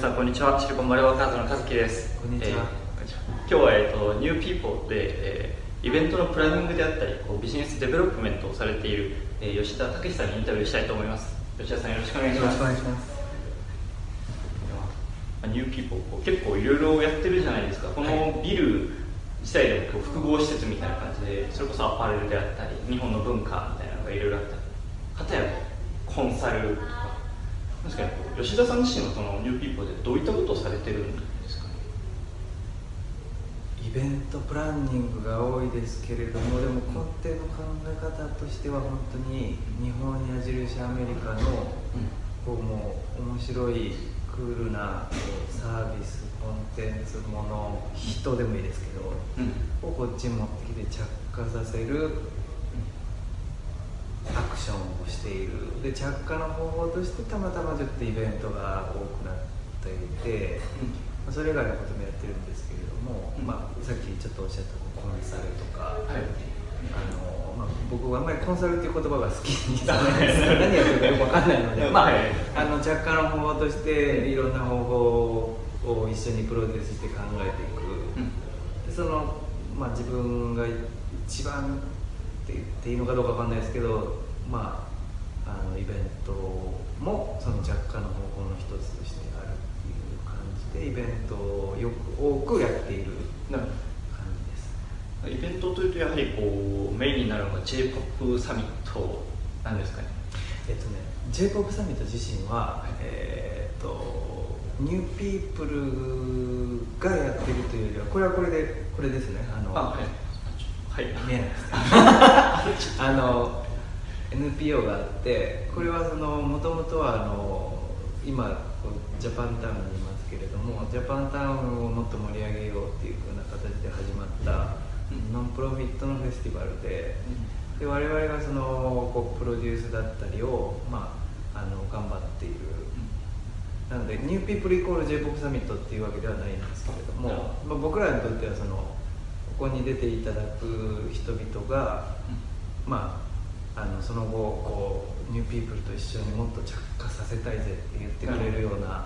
さんこんにちは。シリコンバレーワーカーズの和樹です。こんにちは。えー今日は、えー、と New People で、えーイベントのプランニングであったりこう business development をされている、えー吉田武さんにインタビューしたいと思います。吉田さんよろしくお願いしよろますしくお願いします。まあ New People 結構いろいろやってるじゃないですか。このビル自体でもこう複合施設みたいな感じでそれこそアパレルであったり日本の文化みたいなのがいろいろあったり。片やコンサルとか確かに吉田さん自身はその New People でどういったことをされてるんですか？イベントプランニングが多いですけれどもでも根底の考え方としては本当に日本矢印アメリカのこうもう面白いクールなサービスコンテンツもの人でもいいですけどうんをこっちに持ってきて着火させるアクションをしている。で着火の方法としてたまたまちょっとイベントが多くなっていて、まあそれ以外のこともやってるんですけれども、うん。まあ、さっきちょっとおっしゃったコンサルとか、はい。あのまあ、僕はあんまりコンサルっていう言葉が好きじゃない です何やってるかよく分かんないので、まあはいあの着火の方法としていろんな方法を一緒にプロデュースして考えていく。うん。でその、まあ、自分が一番って言っていいのかどうかわかんないですけど、まあ、あのイベントもその着火の方法の一つとしてあるっていう感じでイベントをよく多くやっている感じです。イベントというとやはりこうメインになるのが j p o p サミットなんですかね。えっとね j p o p サミット自身は、はい。えーっとニューピープルがやってるというよりはこれはこれでこれですね。あのあはいはい見え。ないですあの NPO があってこれはそのもともとはあの今ジャパンタウンにいますけれどもジャパンタウンをもっと盛り上げようっていうふうな形で始まったうん。ノンプロフィットのフェスティバルでで我々がそのこうプロデュースだったりを、まあ、あの頑張っている。なのでニューピープルイコール j p o p サミットっていうわけではないんですけれども、まあ、僕らにとってはそのここに出ていただく人々が、まあ、あのその後こう New People と一緒にもっと着火させたいぜって言ってくれるような、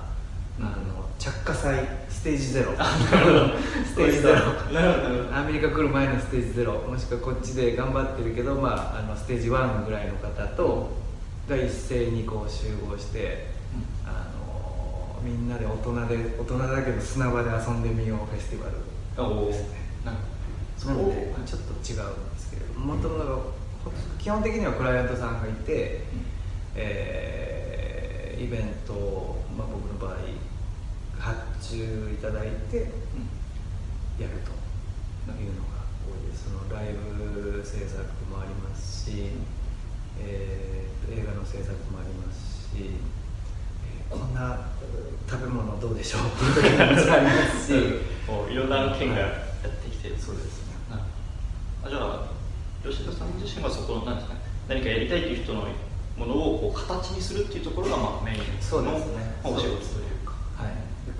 うん。あの着火祭ステージゼロ。なるほど。ステージゼロ。アメリカ来る前のステージゼロ。もしくはこっちで頑張ってるけど、まあ、あのステージ1ぐらいの方とが一斉にこう集合して、あのみんなで大人で大人だけど砂場で遊んでみようフェスティバルですねちょっと違うんですけれども、もともと基本的にはクライアントさんがいて、えーイベントを、まあ、僕の場合発注いただいてやるというのが多いです。そのライブ制作もありますし、えー映画の制作もありますし、えーこんな食べ物どうでしょう？っていう時もありますしいろんな案件がやってきてそうですあじゃあ吉田さん自身はそこの何ですかね何かやりたいという人のものをこう形にするっていうところがまあメインそうのですね。お仕事というか。はい、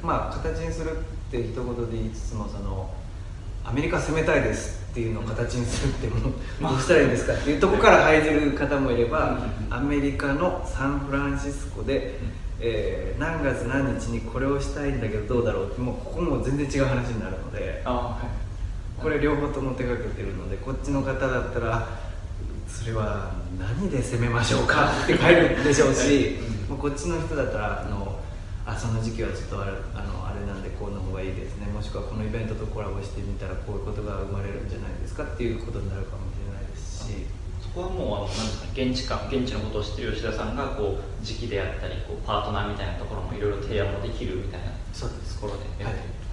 まあ形にするって一言で言いつつもそのアメリカ攻めたいですっていうのを形にするってもう まあどうしたらいいんですかっていうところから入る方もいればうん。アメリカのサンフランシスコで、えー何月何日にこれをしたいんだけどどうだろうってもうここも全然違う話になるので。あはいこれ両方とも手がけてるのでこっちの方だったらそれは何で攻めましょうか？って書いるでしょうし、もうこっちの人だったらあのあその時期はちょっとあれあのあれなんでこの方がいいですね。もしくはこのイベントとコラボしてみたらこういうことが生まれるんじゃないですかっていうことになるかもしれないですし。そこはもうあのなんですかね現地感現地のことを知ってる吉田さんがこう時期であったりこうパートナーみたいなところもいろいろ提案もできるみたいなそうですところで。やはいってる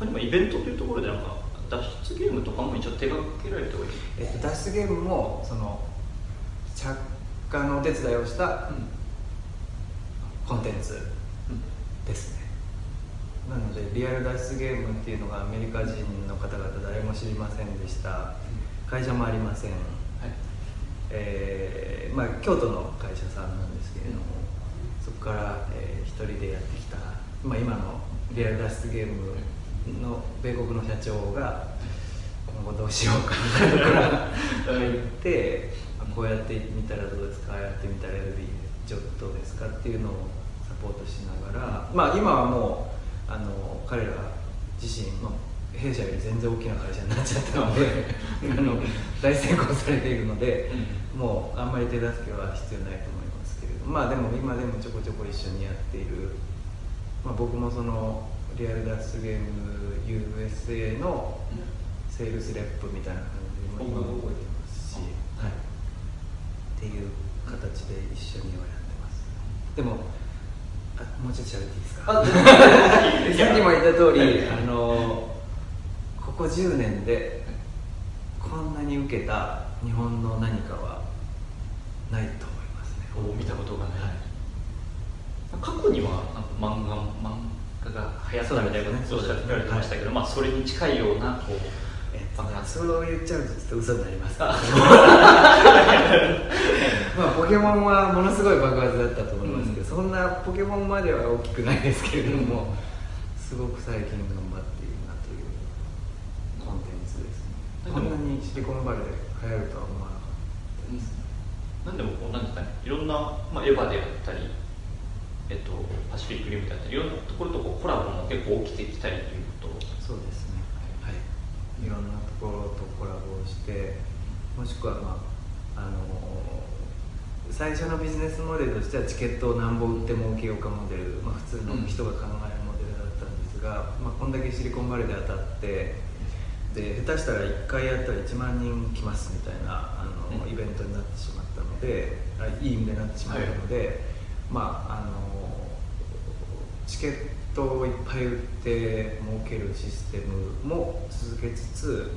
他にもイベントというところでなんか脱出ゲームとかも一応手掛けられておりえっと、脱出ゲームもその着火のお手伝いをしたコンテンツですね。なのでリアル脱出ゲームっていうのがアメリカ人の方々誰も知りませんでした。会社もありません、はい。えーまあ、京都の会社さんなんですけれどもそこから、えー一人でやってきた、まあ、今のリアル脱出ゲームの米国の社長が今後どうしようかみたい。なところが入ってまあこうやってみたらどうですかああやってみたら LB ちょっとどうですかっていうのをサポートしながら、まあ、今はもうあの彼ら自身、まあ、弊社より全然大きな会社になっちゃったのであの大成功されているので、もうあんまり手助けは必要ないと思いますけれどまあでも今でもちょこちょこ一緒にやっている、まあ、僕もそのリアル脱出ゲーム USA のセールスレップみたいな感じで今動いてますし、はい、っていう形で一緒にはやってます。でもあもうちょっと喋っていいですか？あ さっきも言った通りあのここ10年でこんなに受けた日本の何かはないと思いますね。を見たことがない、過去には漫画漫画が流行ったみたいなことをおっしゃってられてましたけど、まあ、それに近いようなこう。えっとねそう言っちゃうとちょっと嘘になります。まあポケモンはものすごい爆発だったと思いますけど、そんなポケモンまでは大きくないですけれども、すごく最近頑張っているなというコンテンツですね。こんなにシリコンバレーで流行るとは思わなかったです、なんでもこうなんですかねいろんな、まあ、エヴァであったり、えっと、パシフィックリムであったりいろんなところとこうコラボも結構起きてきたりということ？そうですね。はい。い。ろんなところとコラボをしてもしくはまああの最初のビジネスモデルとしてはチケットを何本売って儲けようかモデル、まあ、普通の人が考えるモデルだったんですが、まあ、こんだけシリコンバレーで当たってで下手したら1回やったら1万人来ますみたいなあの、うん。イベントになってしまったのであいい意味でなってしまったので、まああのチケットをいっぱい売って儲けるシステムも続けつつ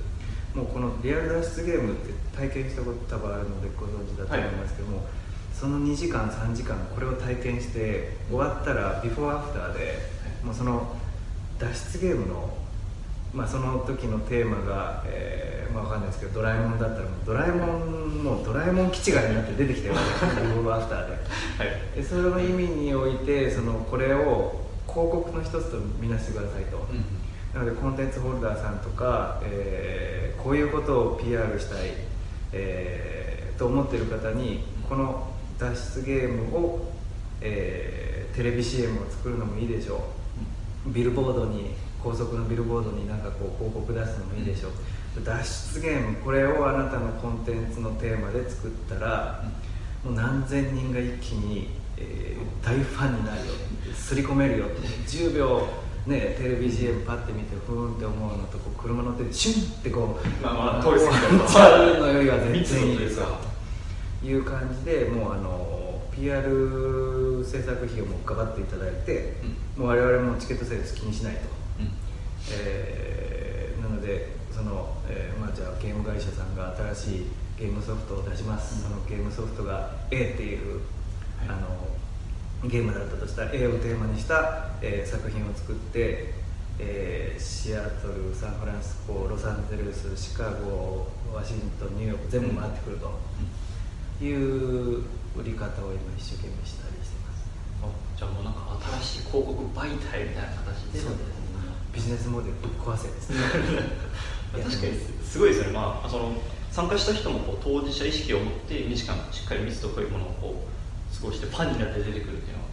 もうこのリアル脱出ゲームって体験したこと多分あるのでご存知だと思いますけども、その2時間3時間これを体験して終わったらビフォーアフターでもうその脱出ゲームのまあ、その時のテーマが、えーまあ、わかんないですけどドラえもんだったらドラえもんもうドラえもん基地がになって出てきてるわけですよビフォーアフターで。はい。でそれの意味においてそのこれを広告の一つとみなしてくださいと、なのでコンテンツホルダーさんとか、えーこういうことを PR したい、えーと思ってる方にこの脱出ゲームを、えーテレビ CM を作るのもいいでしょう。ビルボードに高速のビルボードになんかこう広告出すのもいいでしょう、脱出ゲームこれをあなたのコンテンツのテーマで作ったら、もう何千人が一気に、えー大ファンになるよ刷り込めるよ10秒ねテレビ CM パッて見てふーんって思うのとこう車乗ってシュンってこうまあまあ通り過ぎちゃうのよりは全然いいですというかという感じでもうあの PR 制作費をもうがばっていただいて、もう我々もチケットセールス気にしないと。えーなのでその、えーまあ、じゃあゲーム会社さんが新しいゲームソフトを出します、うんそのゲームソフトが A っていう、はいあのゲームだったとしたら A をテーマにした、えー作品を作って、えーシアトルサンフランシスコロサンゼルスシカゴワシントンニューヨーク全部回ってくるという売り方を今一生懸命したりしてます。あじゃあもうなんか新しい広告媒体みたいな形で。ビジネスモデルぶっ壊せです。ね確かにすごいですよね、まあ、その参加した人もこう当事者意識を持って2時間しっかり密度濃いものをこう過ごしてファンになって出てくるっていうのは。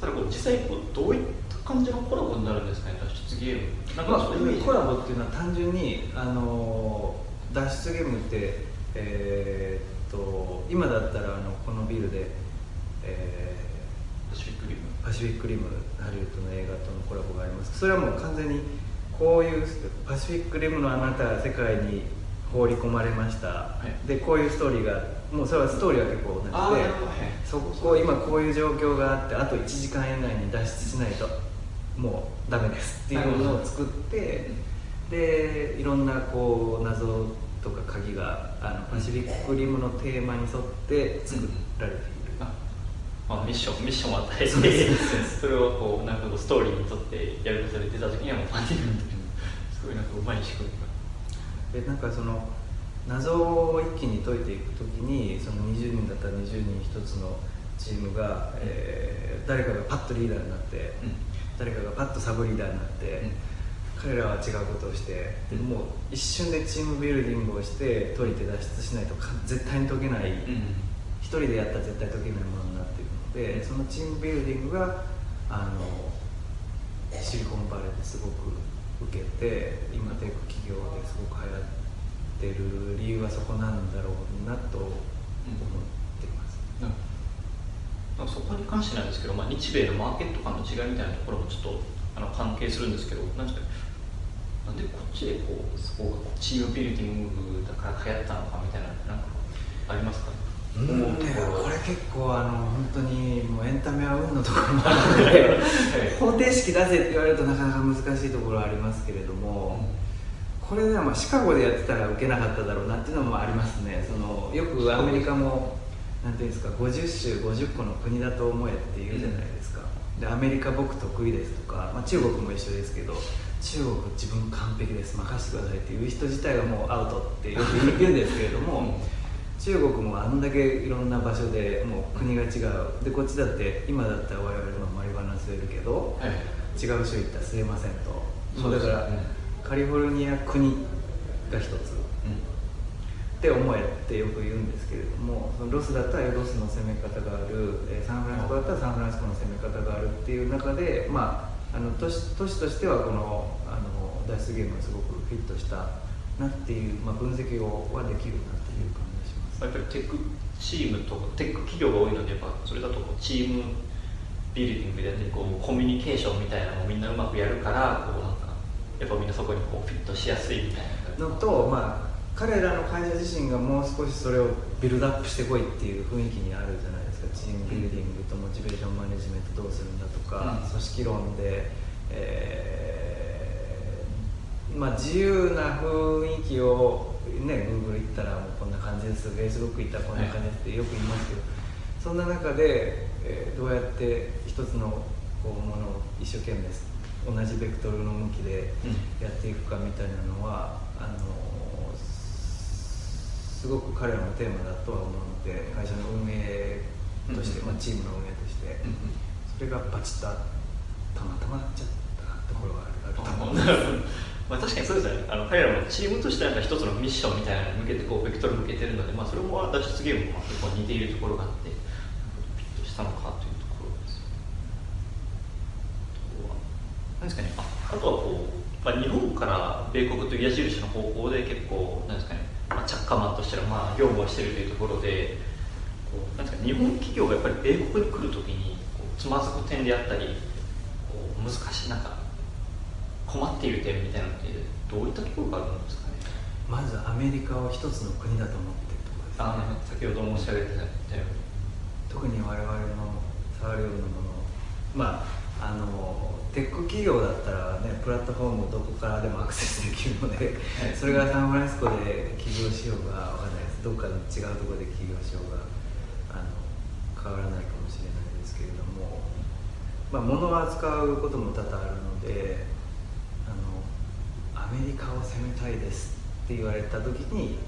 ただこう実際こうどういった感じのコラボになるんですかね脱出ゲーム。なんまあかちょっとイメージ。コラボっていうのは単純に、あのー脱出ゲームって、えーっと今だったらあのこのビルで、えパシフィックリム。ーパシフィックリムハリウッドの映画とのコラボがあります。それはもう完全にこういうパシフィックリムのあなたは世界に放り込まれました、い。でこういうストーリーがもうそれはストーリーは結構同じでそこ今こういう状況があってあと1時間以内に脱出しないともうダメですっていうのを作ってでいろんなこう謎とか鍵があのパシフィックリムのテーマに沿って作られている、あまあ、ミッションミッションを与えてそうです それをこうなんかこうストーリーにとってやることで出た時にはもうファンになるというすごいなんかうまい仕組みがでなんかその謎を一気に解いていくときにその20人だったら20人一つのチームが、えー誰かがパッとリーダーになって、誰かがパッとサブリーダーになって、彼らは違うことをして、でもう一瞬でチームビルディングをして解いて脱出しないとか絶対に解けない、一人でやったら絶対解けないものになっているのでそのチームビルディングが、あのシリコンバレーですごく受けて今テック企業ですごく流行ってる理由はそこなんだろうなと思っています、なんかそこに関してなんですけど、まあ、日米のマーケット感の違いみたいなところもちょっとあの関係するんですけどなんですかなんでこっちでこうそこがチームビルディングだから流行ったのかみたいななんかありますか？ねうん思うとこれ結構あの本当にもうエンタメは運のところもあるので方程式出せって言われるとなかなか難しいところはありますけれども、これね、まあ、シカゴでやってたら受けなかっただろうなっていうのもありますね。そのよくアメリカもなんていうんですか50州50個の国だと思えって言うじゃないですか、でアメリカ僕得意ですとか、まあ、中国も一緒ですけど中国自分完璧です任せてくださいっていう人自体がもうアウトってよく言うんですけれども、中国もあんだけいろんな場所でもう国が違う。でこっちだって今だったら我々もマリファナ吸えるけど、はい違う州行ったら吸えませんと。そうだから、うんカリフォルニア国が一つって思えってよく言うんですけれどもそのロスだったらロスの攻め方がある、えーサンフランシスコだったらサンフランシスコの攻め方があるっていう中でまああの都市都市としてはこのあの脱出ゲームがすごくフィットしたなっていう、まあ、分析をはできるなっていう感じがします。やっぱりテックチームとかテック企業が多いのでやっぱそれだとこうチームビルディングでこうコミュニケーションみたいなのをみんなうまくやるからこうなんやっぱみんなそこにこうフィットしやすいみたいなのと、まあ、彼らの会社自身がもう少しそれをビルドアップしてこいっていう雰囲気にあるじゃないですか。チームビルディングとモチベーションマネジメントどうするんだとか、うん。組織論で、えーまあ、自由な雰囲気を、ね、Google 行ったらもうこんな感じです。Facebook 行ったらこんな感じですってよく言いますけど、そんな中で、えーどうやって一つのこうものを一生懸命同じベクトルの向きでやっていくかみたいなのはあのすごく彼らのテーマだとは思うので会社の運営として、うんまあ、チームの運営として、それがバチッとたまたまなっちゃったところがあると思う。なるほど。まあ確かにそうですよね。あの彼らもチームとしてなんか一つのミッションみたいなのに向けてこうベクトル向けてるので、まあ、それも脱出ゲームも結構似ているところがあってピッとしたのかというところですあとは何ですかね。ああとはこう、まあ、日本から米国という矢印の方向で結構なんですかね、まあ、着火マンとしてのまあ業務をしているというところでこうなんですか日本企業がやっぱり米国に来るときにつまずく点であったりこう難しいなんか困っている点みたいなのってどういったところがあるんですかね。まずアメリカを一つの国だと思ってるところです、ね、あ先ほど申し上げてたように特に我々の触るようなもの。まああのテック企業だったらねプラットフォームどこからでもアクセスできるので、はい。それがサンフランシスコで起業しようがわかんないです。どっかの違うところで起業しようがあの変わらないかもしれないですけれども、まあ、物を扱うことも多々あるのであのアメリカを攻めたいですって言われた時に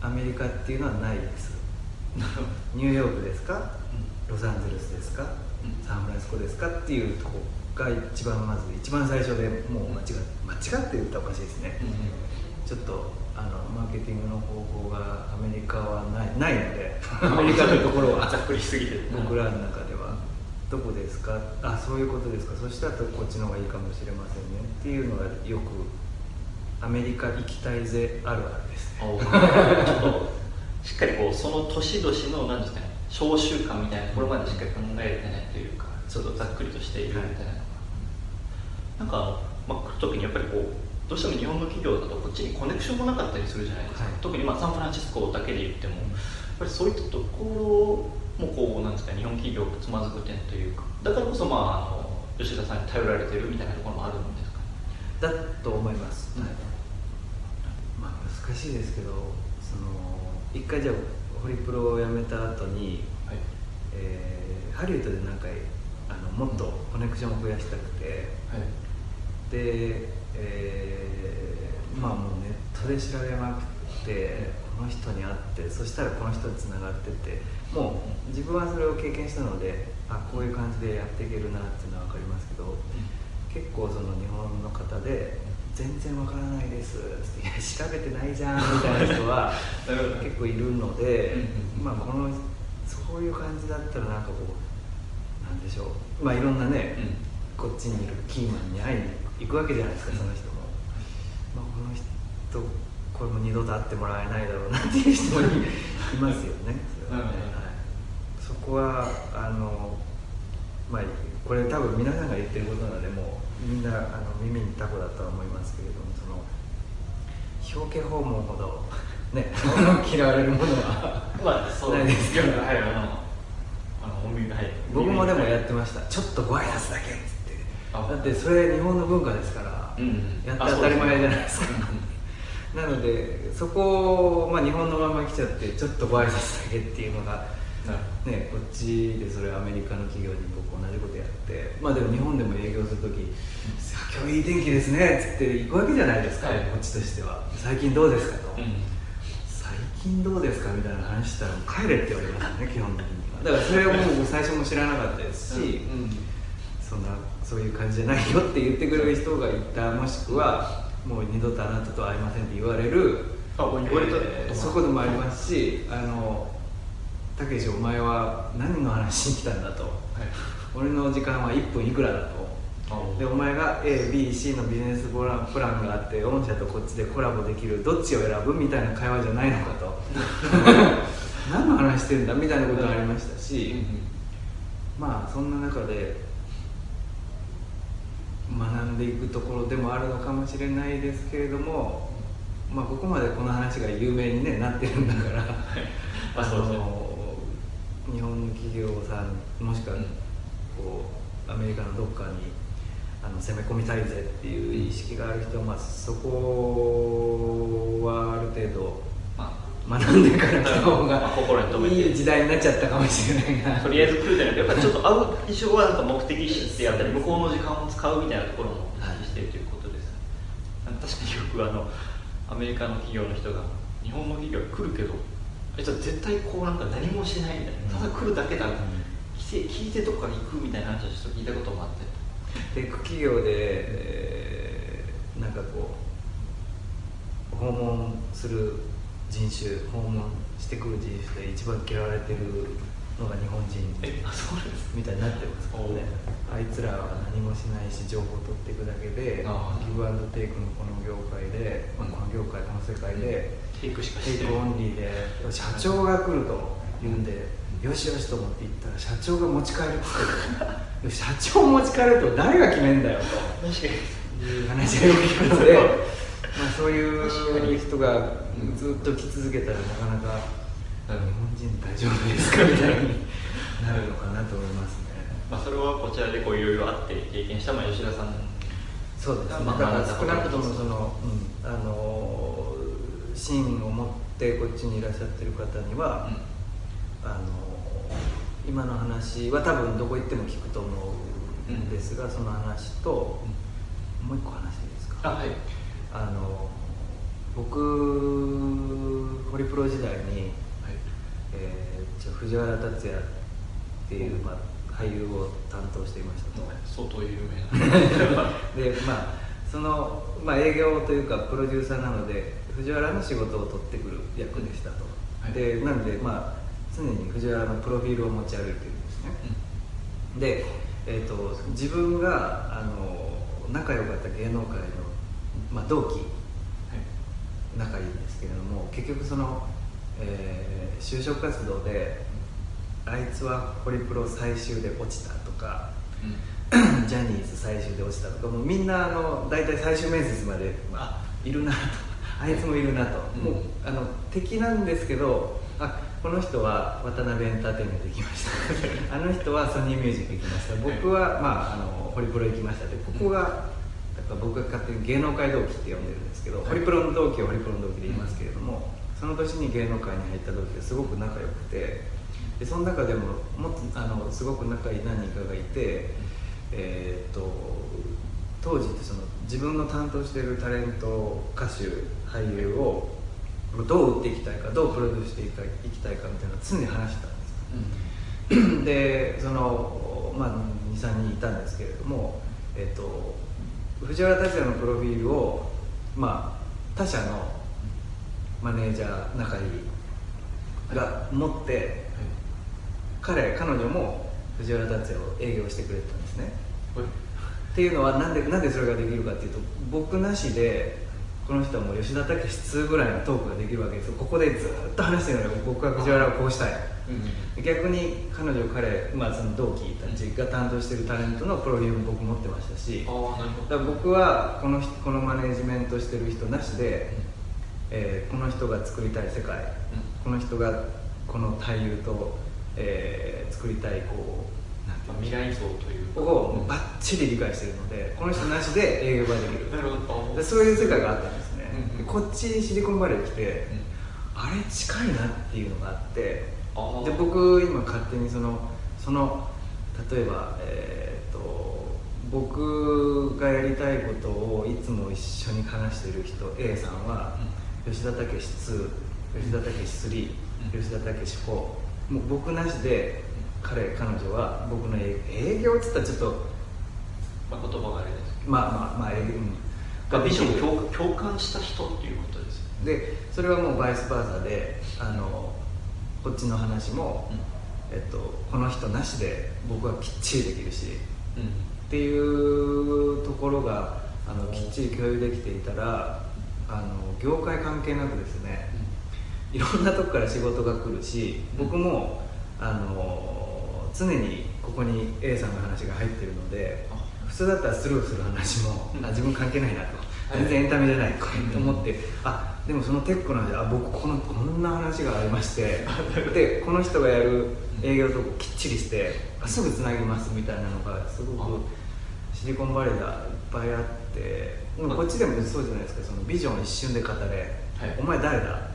アメリカっていうのはないです。ニューヨークですか？ロサンゼルスですか、うんサンフランシスコですかっていうとこが一番まず一番最初でもう間違っ間違って言ったらおかしいですね、ちょっとあのマーケティングの方法がアメリカはないないので アメリカのところはざっくりしすぎて。僕らの中ではどこですか？あそういうことですか。そしたらこっちの方がいいかもしれませんねっていうのがよくアメリカ行きたいぜあるあるですね。しっかりこうその年々の何ですかね小習慣みたいなところまでしっかり考えてないというかちょっとざっくりとしているみたいなのが、なんかまあ、来る時にやっぱりこうどうしても日本の企業だとこっちにコネクションもなかったりするじゃないですか、はい。特にまあサンフランシスコだけで言ってもやっぱりそういったところもこうなんですか日本企業がつまずく点というか。だからこそまああの吉田さんに頼られてるみたいなところもあるんですか？ねだと思います、うんはい。まあ難しいですけどその一回じゃあホリプロを辞めた後に、はい。えーハリウッドでなんかあのもっとコネクションを増やしたくてはい。で、えーまあもうネットで調べまくってこの人に会ってそしたらこの人につながってってもう自分はそれを経験したのであこういう感じでやっていけるなっていうのは分かりますけど結構その日本の方で「全然わからないです」って「いや調べてないじゃん」みたいな人は 結構いるのでまあこのそういう感じだったらなんかこうななんでしょう。まあいろんなね、うん。こっちにいるキーマンに会いに行くわけじゃないですか、その人も、まあ、この人これも二度と会ってもらえないだろうなっていう人もいいますよね。それはね、うんはい、そこはあのまあこれ多分皆さんが言ってることなのでもうみんなあの耳にタコだとは思いますけれどもその表敬訪問ほどね 嫌われるものはまあそうないですからはいあのあのはい僕もでもやってまました。ちょっとご挨拶だけっつって。あだってそれ日本の文化ですから、うんやって当たり前じゃないですか。うん なのでそこを、まあ、日本のまま来ちゃってちょっとご挨拶だけっていうのが、ね、こっちでそれアメリカの企業に僕同じことやってまあでも日本でも営業する時「さあ今日いい天気ですね」っつって行くわけじゃないですか、はい。こっちとしては「最近どうですか?」と、最近どうですか?」みたいな話したら「帰れ」って言われますね基本的には。だからそれをもう最初も知らなかったですし、うんそんなそういう感じじゃないよって言ってくれる人がいたもしくはもう二度とあなたと会いませんって言われるあ言われた。えーそこでもありますしあのたけしお前は何の話に来たんだと。はい。俺の時間は1分いくらだと。あでお前が ABC のビジネスプランプランがあって御社とこっちでコラボできるどっちを選ぶみたいな会話じゃないのかと。何の話してんだみたいなことがありましたし、まあそんな中で学んでいくところでもあるのかもしれないですけれども、まあ、ここまでこの話が有名に、ね、なってるんだから。まあそうですね。の日本の企業さんもしくはうんこうアメリカのどっかにあの攻め込みたいぜっていう意識がある人は、まあ、そこはある程度ま学んでから来た方がいい時代になっちゃったかもしれないなあとりあえず来るじゃなくてやっぱりちょっと会う一生はなんか目的意識ってやったり向こうの時間を使うみたいなところも意識しているということです、確かによくあのアメリカの企業の人が日本の企業に来るけどあいつは絶対こうなんか何もしないみたいなただ来るだけだ、来て聞いてどこから行くみたいな話をちょっと聞いたこともあって。テック企業で、えーなんかこう訪問する人種訪問してくる人種で一番嫌われてるのが日本人えあそうですみたいになってますからね。あいつらは何もしないし情報を取っていくだけでギブアンドテイクのこの業界で、まあこの業界この世界で、テイクしかテイしてない。クオンリーで。社長が来ると言うんで、よしよしと思って行ったら社長が持ち帰るって言って 社長持ち帰ると誰が決めんだよと。いう話がよく聞くので まあそういう人がずっと来続けたらなかなか日本人大丈夫ですかみたいに なるのかなと思いますね。まあ、それはこちらでこういろいろあって経験した、まあ、吉田さん。そうですね、まあだからまあ少なくともその、うん、あの芯を持ってこっちにいらっしゃってる方には、あの今の話は多分どこ行っても聞くと思うんですが、その話と、もう一個話ですか？あはい。あの僕ホリプロ時代に、えー、じゃあ藤原竜也っていう、まあ、俳優を担当していましたと。相当有名な。でまあその、まあ、営業というかプロデューサーなので藤原の仕事を取ってくる役でしたと、はい。でなんでまあ常に藤原のプロフィールを持ち歩いてるんですね、で、えー、と自分があの仲良かった芸能界の、まあ、同期仲いいんですけれども結局その、えー就職活動であいつはホリプロ最終で落ちたとか ジャニーズ最終で落ちたとかもうみんなあの大体最終面接まで、まあ、いるなとあいつもいるなと、うん。もうあの敵なんですけどあこの人は渡辺エンターテインメント行きました。あの人はソニーミュージック行きました。僕は、まあ、あのホリプロ行きました。でここがやっぱ僕が勝手に芸能界同期って呼んでるんですけど、はい。ホリプロの同期はホリプロの同期で言いますけれども、その年に芸能界に入った同期ですごく仲良くてでその中でももっとあのすごく仲いい何人かがいて、えーっと当時ってその自分の担当しているタレント歌手俳優をどう売っていきたいかどうプロデュースしていきたいかみたいなのを常に話してたんですでその、まあ、23人いたんですけれども、えっと藤原竜也のプロフィールを、まあ、他社のマネージャー仲いいが持って彼彼女も藤原竜也を営業してくれてたんですね。っていうのはなんでなんでそれができるかっていうと僕なしでこの人はもう吉田武2ぐらいのトークができるわけですよ。ここでずっと話してるのに僕は藤原をこうしたい。逆に彼女彼、まあ、その同期たちが担当してるタレントのプロフィールも僕持ってましたし。だ僕はこの人このマネジメントしてる人なしで、えーこの人が作りたい世界、この人がこの俳優と、えー作りたいこう未来像というか。をもうバッチリ理解してるのでこの人なしで営業ができる。なるほど。でそういう世界があったんですね、うんでこっちシリコンバレー来て、あれ近いなっていうのがあってで僕今勝手にそのその例えばえーっと僕がやりたいことをいつも一緒に話してる人 A さんは、吉田武2吉田武3、うん。吉田武4もう僕なしで彼彼女は僕の営営業っつったらちょっとまあ、言葉があれですけまあまあまあ営業、うん。どビジョンがを共共感した人っていうことです。でそれはもうバイスバーサであのこっちの話も、えっと、この人なしで僕はきっちりできるしうん。っていうところがあのきっちり共有できていたらあの業界関係なくですねいろんなとこから仕事が来るし僕もあの常にここに A さんの話が入ってるのであ。普通だったらスルーする話も、うん。あ自分関係ないなと。はい。全然エンタメじゃないと思って、あでもそのテックなんであ僕このこんな話がありまして でこの人がやる営業とこきっちりしてあすぐつなぎますみたいなのがすごくシリコンバレーでいっぱいあってこっちでもそうじゃないですか。そのビジョン一瞬で語れ、はい。お前誰だ？うん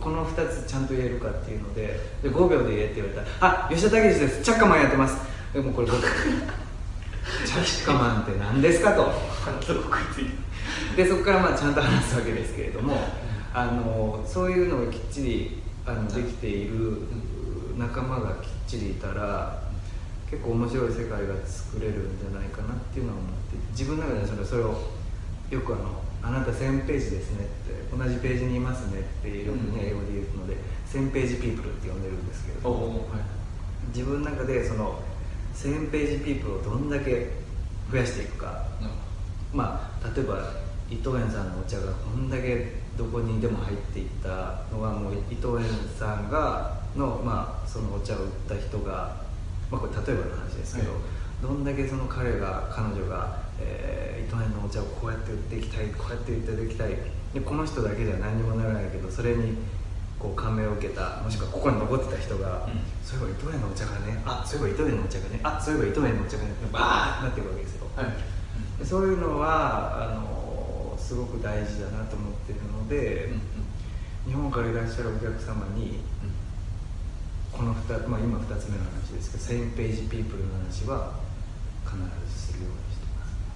この2つちゃんと言えるかっていうのでで5秒で言えって言われたら「あ吉田武史です。チャッカマンやってます」でもこれ僕 チャッカマンって何ですかと。でそこからまあちゃんと話すわけですけれどもあのそういうのがきっちりあのできている仲間がきっちりいたら結構面白い世界が作れるんじゃないかなっていうのは思って自分の中でそれそれをよくあの「あなた1000ページですね」って同じページにいますねってよくね英語で言うので1000ページピープルって呼んでるんですけれどもはい。自分の中でその1000ページピープルをどんだけ増やしていくか。まあ例えば伊藤園さんのお茶がこんだけどこにでも入っていったのはもう伊藤園さんがの,、まあそのお茶を売った人が、まあ、これ例えばの話ですけど、はい。どんだけその彼が彼女が、えー伊藤園のお茶をこうやって売っていきたいこうやって売っていきたいでこの人だけじゃ何にもならないけどそれにこう感銘を受けたもしくはここに残ってた人が、うん。そういえば伊藤園のお茶がねあそういえば伊藤園のお茶がねあそういえば伊藤園のお茶がねバーってなっていくわけですよ、はい。でそういうのはあのすごく大事だなと思ってるので、日本からいらっしゃるお客様にこの2、まあ、今2つ目の話ですけど1000ページピープルの話は必ずするようにして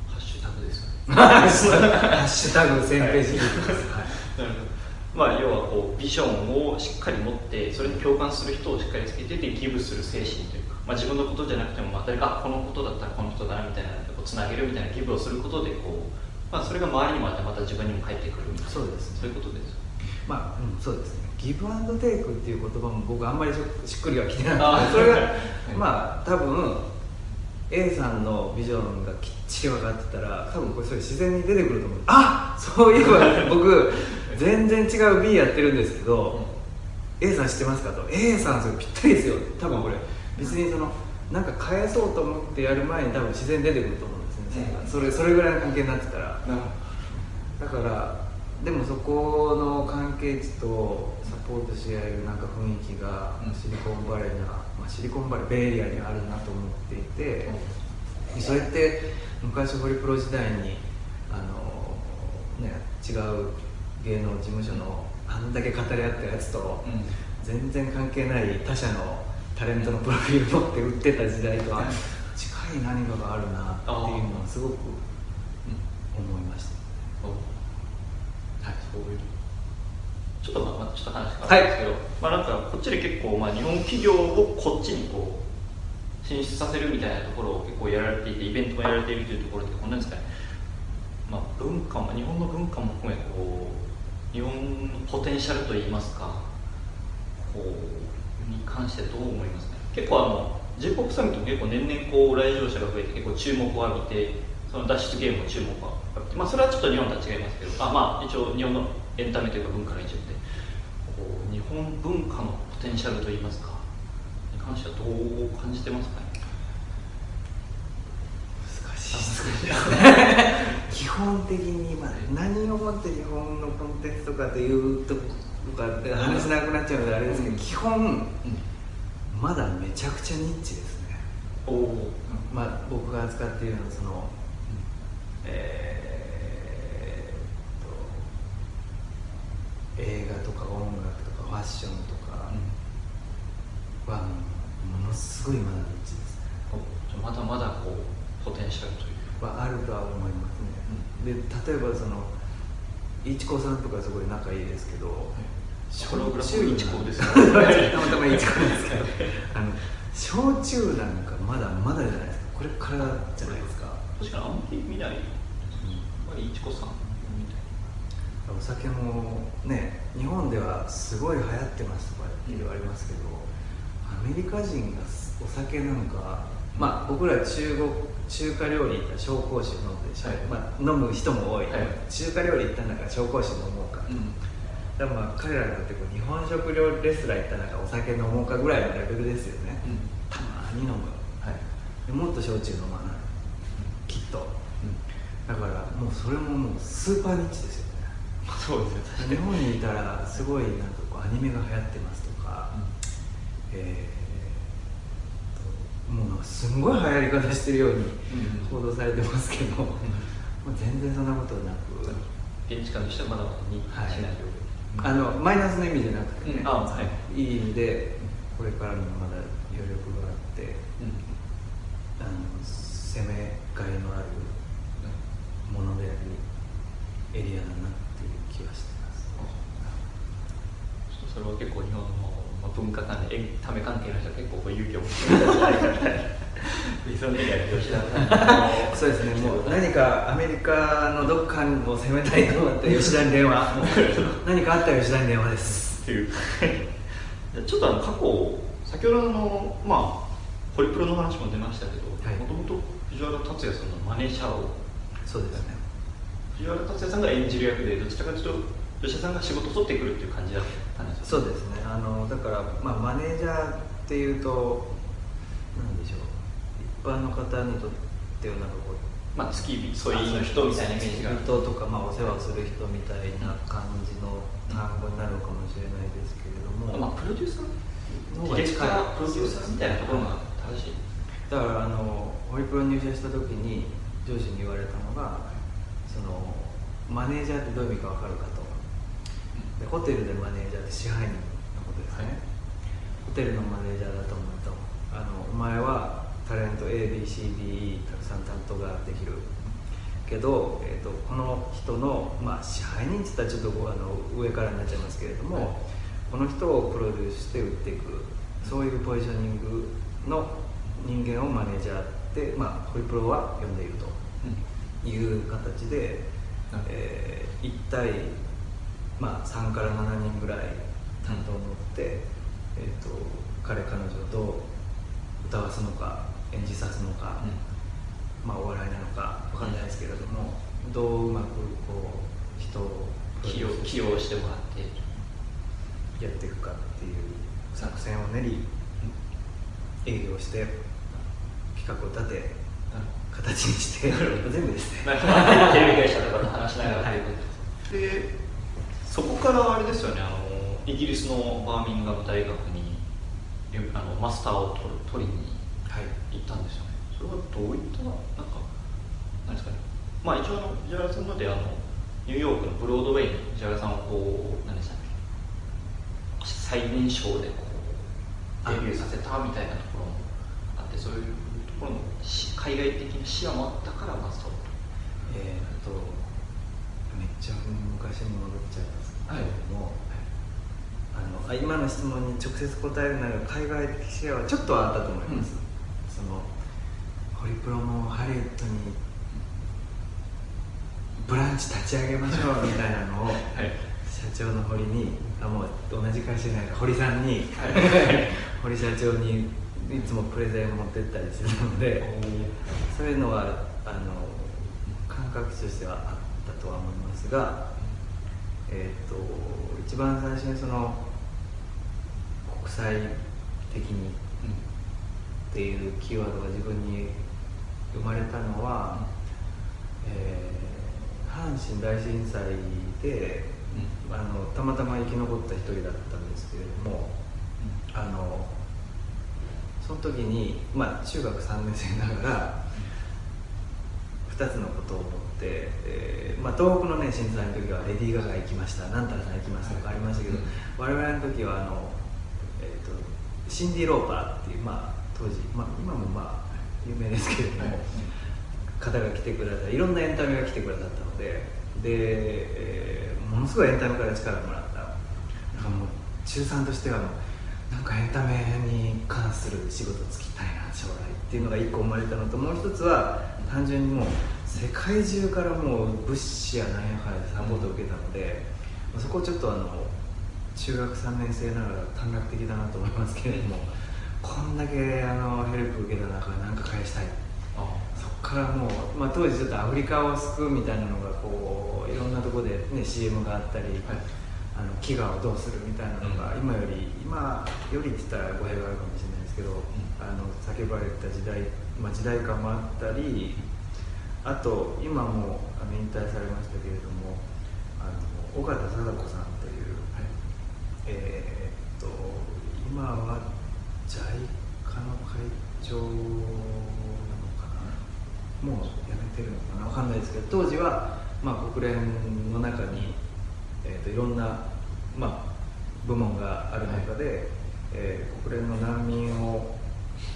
ハッシュタグですよね。ますハッシュタグ1000ページす、はいなるほど。まあ要はこうビジョンをしっかり持ってそれに共感する人をしっかりつけててギブする精神というか、まあ、自分のことじゃなくてもまあ誰かあこのことだったらこの人だなみたいなこうつなげるみたいなギブをすることでこう、まあ、それが周りにもあってまた自分にも返ってくるみたいな。そうですね。そういうことですまあ、うん、そうですね。ギブアンドテイクっていう言葉も僕あんまりしょしっくりはきてなくて。それがはいまあ多分 A さんのビジョンがきっちり分かってたら多分これそれ自然に出てくると思う。あそういえば僕全然違う B やってるんですけど A さん知ってますかと。A さんそれぴったりですよ。多分これ。別にそのなんか返そうと思ってやる前に多分自然に出てくると思うんですね、うん。それそれぐらいの関係になってたら。なるだからでもそこの関係値とサポートし合えるなんか雰囲気がうん。シリコンバレーな、まあ、シリコンバレーベイエリアにあるなと思っていて、それって昔ホリプロ時代にあの、ね、違う芸能事務所のあんだけ語り合ったやつと、うん。全然関係ない他社のタレントのプロフィール持って売ってた時代とは近い何かがあるなっていうのはすごく思いました。はい、そういう。ちょっとまあ、まあちょっと話変わるんですけど、まあなんかこっちで結構まあ日本企業をこっちにこう進出させるみたいなところを結構やられていて、イベントもやられているというところで、こんなんですかね。まあ文化も日本の文化も含めこう日本のポテンシャルといいますか、こうに関してどう思いますか。結構あの j p o p サミットも結構年々こう来場者が増えて結構注目を浴びてその脱出ゲームも注目を浴びて、まあ、それはちょっと日本とは違いますけどあまあ一応日本のエンタメというか文化の一部で本文化のポテンシャルといいますかに関してはどう感じてますかね？難しいですね。基本的に、まあ、何をもって日本のコンテンツとかというとか話せなくなっちゃうのであれですけど、うん。基本まだめちゃくちゃニッチですね、おおまあ、僕が扱っているのはそのえーっと映画とか音楽ファッションとかはものすごいまだですね。まだまだこうポテンシャルというはあるとは思いますね、で例えばそのいちこさんとかすごい仲いいですけど、ホログラフいちこです たまたまいちこですけど。あの焼酎なんかまだまだじゃないですか。これからじゃないですか、確かにあんまり見ない。やっぱりいちこさんお酒もね日本ではすごい流行ってますとか言われますけど、アメリカ人がお酒なんかまあ僕ら中国中華料理行ったら紹興酒飲むでしょ、はい。まあ、飲む人も多い、はい。中華料理行ったんだから紹興酒飲もうか、な、でもまあ彼らにとってこう日本食料理レストラン行ったらお酒飲もうかぐらいのレベルですよね、たまに飲む。はい。でもっと焼酎飲まない。きっと。だからもうそれももうスーパーニッチですよ。ねそうですよ日本にいたらすごいなんかこうアニメが流行ってますとか、えーともうなんかすんごい流行り方してるように報道されてますけど、まあ全然そんなことなく、現地感としてはまだまだにはい。しないあのマイナスの意味じゃなくてね、うん。あはい。い意味でこれからもまだ余力があってあの攻めがいのあるものでありエリアだなっていう気はしてますちょっとそれは結構日本の、まあ、文化関連エンタメ関係の人は結構こう勇気を持ってそうですねもう何かアメリカのどっかを攻めたいと思って吉田に電話何かあったら吉田に電話ですっていうちょっとあの過去先ほどのまあホリプロの話も出ましたけどはい。もともと藤原竜也さんのマネージャーをそうですね藤原竜也さんが演じる役でどちらかというと吉田さん。が仕事を取ってくるっていう感じだったんですよそうですね。あのだから、まあ、マネージャーっていうと何でしょう。一般の方にとってはなんかこうまあ付き人そういう人みたいなイメージが。人とか、まあ、お世話をする人みたいな感じの単語になるのかもしれないですけれども、まあプロデューサーの方が近い。プロデューサーみたいなところが正しい。だからあのホリプロに入社した時に上司に言われたのがそのマネージャーってどういう意味か分かるかと。でホテルでマネージャーって支配人のことですね、ホテルのマネージャーだと思うとあのお前はタレント ABCDE たくさん担当ができるけど、えー、とこの人の、まあ、支配人って言ったらちょっとあの上からになっちゃいますけれども、はい。この人をプロデュースして売っていくそういうポジショニングの人間をマネージャーって、まあ、ホリプロは呼んでいるという形で、えー、1対、まあ、3から7人ぐらい担当を持って、えー、と彼彼女をどう歌わすのか演じさすのか、まあ、お笑いなのかわかんないですけれども、どううまくこう人を起用起用してもらって。やっていくかっていう作戦を練り営業して企画を立て形にして全部ですね。テレビ会社とかと話しながらということででそこからあれですよねあのイギリスのバーミンガム大学にあのマスターを取る取りにはい。行ったんですよね。それはどういったなんか何ですかね。まあ一応あの藤原さんのであのニューヨークのブロードウェイに藤原さんをこう何でしたっけ。最年少でこうデビューさせたみたいなところもあってそういうところのし海外的な視野もあったからマスターをえーっとめっちゃ昔に戻っちゃいますけれども、あのあ今の質問に直接答えるなら海外的視野はちょっとはあったと思います、そのホリプロもハリウッドにブランチ立ち上げましょうみたいなのを はい。社長の堀にあもう同じ会社じゃないか堀さんに、はい。堀社長にいつもプレゼン持ってったりするのでそういうのはあの感覚としてはあったとは思いますが、えー、と一番最初にその国際的にっていうキーワードが自分に生まれたのは、えー阪神大震災で、あのたまたま生き残った一人だったんですけれども、あのその時に、まあ、中学3年生ながら2つのことを思って、えーまあ、東北のね震災の時はレディー・ガガ行きました。なんたらさん行きましたとかありましたけど、我々の時はあの、えー、とシンディ・ローパーっていう、まあ、当時、まあ、今もまあ有名ですけれども、方が来てくださいいろんなエンタメが来てくださったのでで、えーものすごいエンタメから力をもらった。なんかもう中3としてはもうなんかエンタメに関する仕事つきたいな将来っていうのが一個生まれたのともう一つは単純にもう世界中からもう物資やなんやかんやサポートを受けたのでそこちょっとあの中学3年生ながら短絡的だなと思いますけれどもこんだけあのヘルプ受けた中何か返したい。そこからもう、まあ、当時ちょっとアフリカを救うみたいなのがこういろんなところで、ね、CM があったり、あの飢餓をどうするみたいなのが、今より今よりって言ったら語弊があるかもしれないですけど、あの叫ばれた時代、まあ、時代感もあったりあと今もあの引退されましたけれどもあの尾形貞子さんという、えーっと今は JICA の会長なのかな？もう辞めてるのかな？わかんないですけど当時は、まあ、国連の中に、えー、といろんな、まあ、部門がある中で、えー国連の難民を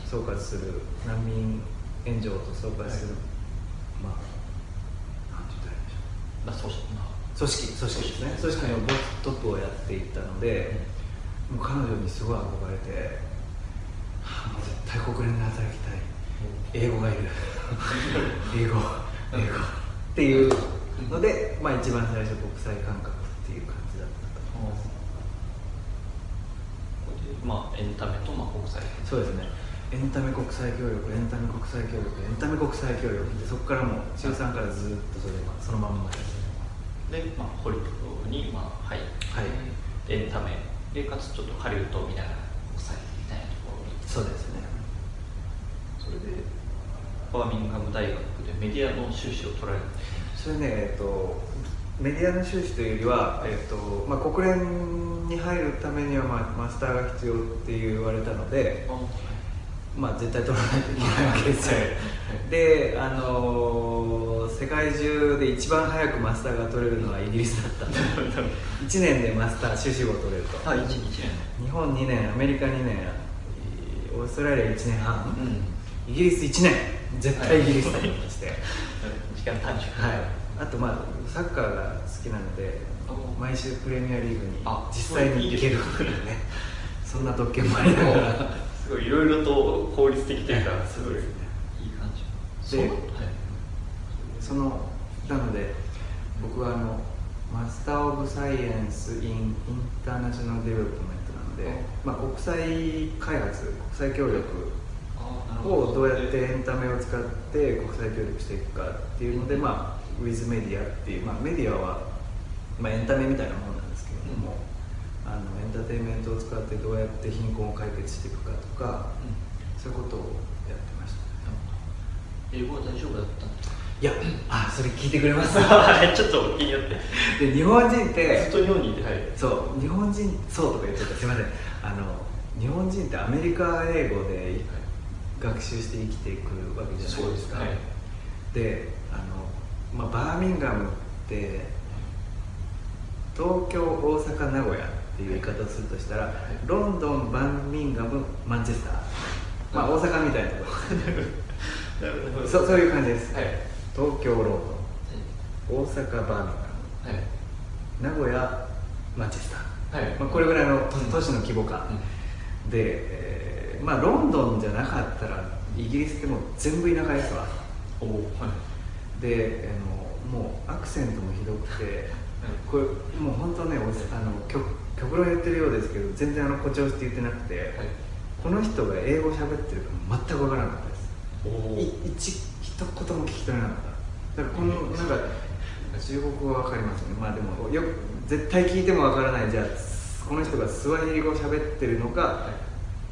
総括する難民援助と総括する、まあなんて言ったらいいんでしょう。まあ組織組織ですね。組織のボストップをやっていったので、もう彼女にすごい憧れて、はあもう絶対国連で働きたい。英語がいる。英語。英語。っていうので、まあ、一番最初国際感覚っていう感じだったと思います。まあエンタメとまあ国際そうですね。エンタメ国際協力エンタメ国際協力エンタメ国際協力。でそこからもう中3からずっとそれがそのまんまですで、まあ、ホリウッドに、まあ、入って、はい。エンタメ。でかつちょっとハリウッドみたいな国際みたいなところに。そうですね。それでバーミンガム大学でメディアの修士を取られるそれね、えっと、メディアの修士というよりは、えっとまあ、国連に入るためには、まあ、マスターが必要って言われたので、まあ、絶対取らないといけないわけですよ。で、あのー世界中で一番早くマスターが取れるのはイギリスだった。んで1年でマスター修士号を取れると。あ一日日本2年アメリカ2年オーストラリア1年半、うん。イギリス1年。絶対イギリスだと思いまして、時間短縮。はい、あとまあサッカーが好きなのでお。毎週プレミアリーグにあ実際に行けるっていうねそんな特権もありながら。すごいいろいろと効率的というかはい。すごい。いい感じ。ではいそのなので僕はあのMaster of Science in International Development なので、まあ、国際開発国際協力をどうやってエンタメを使って国際協力していくかっていうので、まあ、 with media っていう、まあ、メディアは、まあ、エンタメみたいなものなんですけれども、あのエンターテインメントを使ってどうやって貧困を解決していくかとか、そういうことをやってました。英語は大丈夫だったんですかいやあそれ聞いてくれます？ちょっと気になって。で日本人ってずっと日本にいてはい。そう日本人そうとか言ってた。すいません。あの日本人ってアメリカ英語で学習して生きていくわけじゃないですか。はい。でまあ、バーミンガムって東京大阪名古屋っていう言い方をするとしたら、ロンドンバーミンガムマンチェスター。まあ大阪みたいなところ。そうそういう感じです、はい。東京ロンドン大阪バーミンガムはい。名古屋マンチェスター、はい。まあ、これぐらいの都市の規模感、で、えーまあ、ロンドンじゃなかったらイギリスってもう全部田舎ですわ。おおはいであのもうアクセントもひどくてこれもう本当ねあの極極論言ってるようですけど全然あの誇張して言ってなくて、この人が英語喋ってるか全く分からなかったです。一一言も聞き取れなかった。だからこのなんか中国語は分かりますよね。まあでもよく絶対聞いても分からない。じゃあこの人がスワヒリ語喋ってるのか、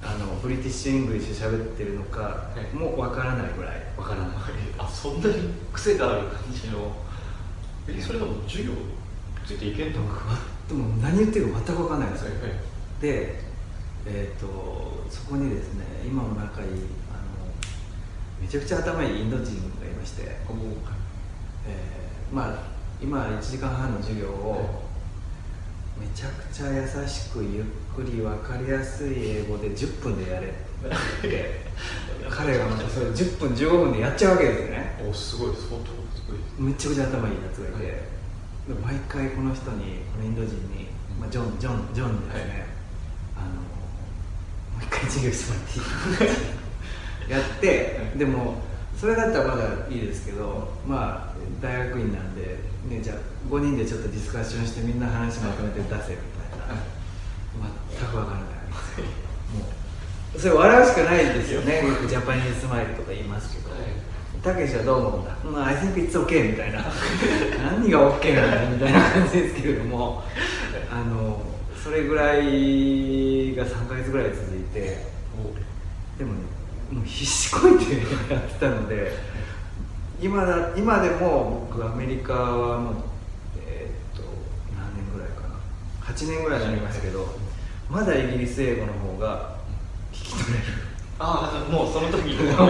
あの British English 喋ってるのかい。も分からないぐらい。分からない。あそんなに癖がある感じの？えそれでも授業ついていけんの？かでも何言ってるか全く分かんないんですよ。はいはい。で、えー、とそこにですね今も仲いいあのめちゃくちゃ頭いいインド人がいまして、えーまあ今1時間半の授業をめちゃくちゃ優しくゆっくり分かりやすい英語で10分でやれって。彼がまたそれ10分15分でやっちゃうわけですよね。おすごい相当すごい。めちゃくちゃ頭いいやつがいて、はい。で毎回この人にこのインド人に、まあ、ジョンジョンジョンにですね、あのもう一回授業してもらっていい？やって、でもそれだったらまだいいですけどまあ大学院なんで、ね、じゃあ5人でちょっとディスカッションしてみんな話まとめて出せみたいな、全くわからない。もうそれ笑うしかないですよね。よくジャパニーズスマイルとか言いますけど、はい。たけしはどう思うんだ、まあ、I think it's okay みたいな。何が OK なんだみたいな感じですけれども。あのそれぐらいが3か月ぐらい続いて。でもねもう必死こいて やってたので今だ今でも僕アメリカはもうえーっと何年ぐらいかな。8年ぐらいになりましたけどまだイギリス英語の方が聞き取れる。ああもうその時に。多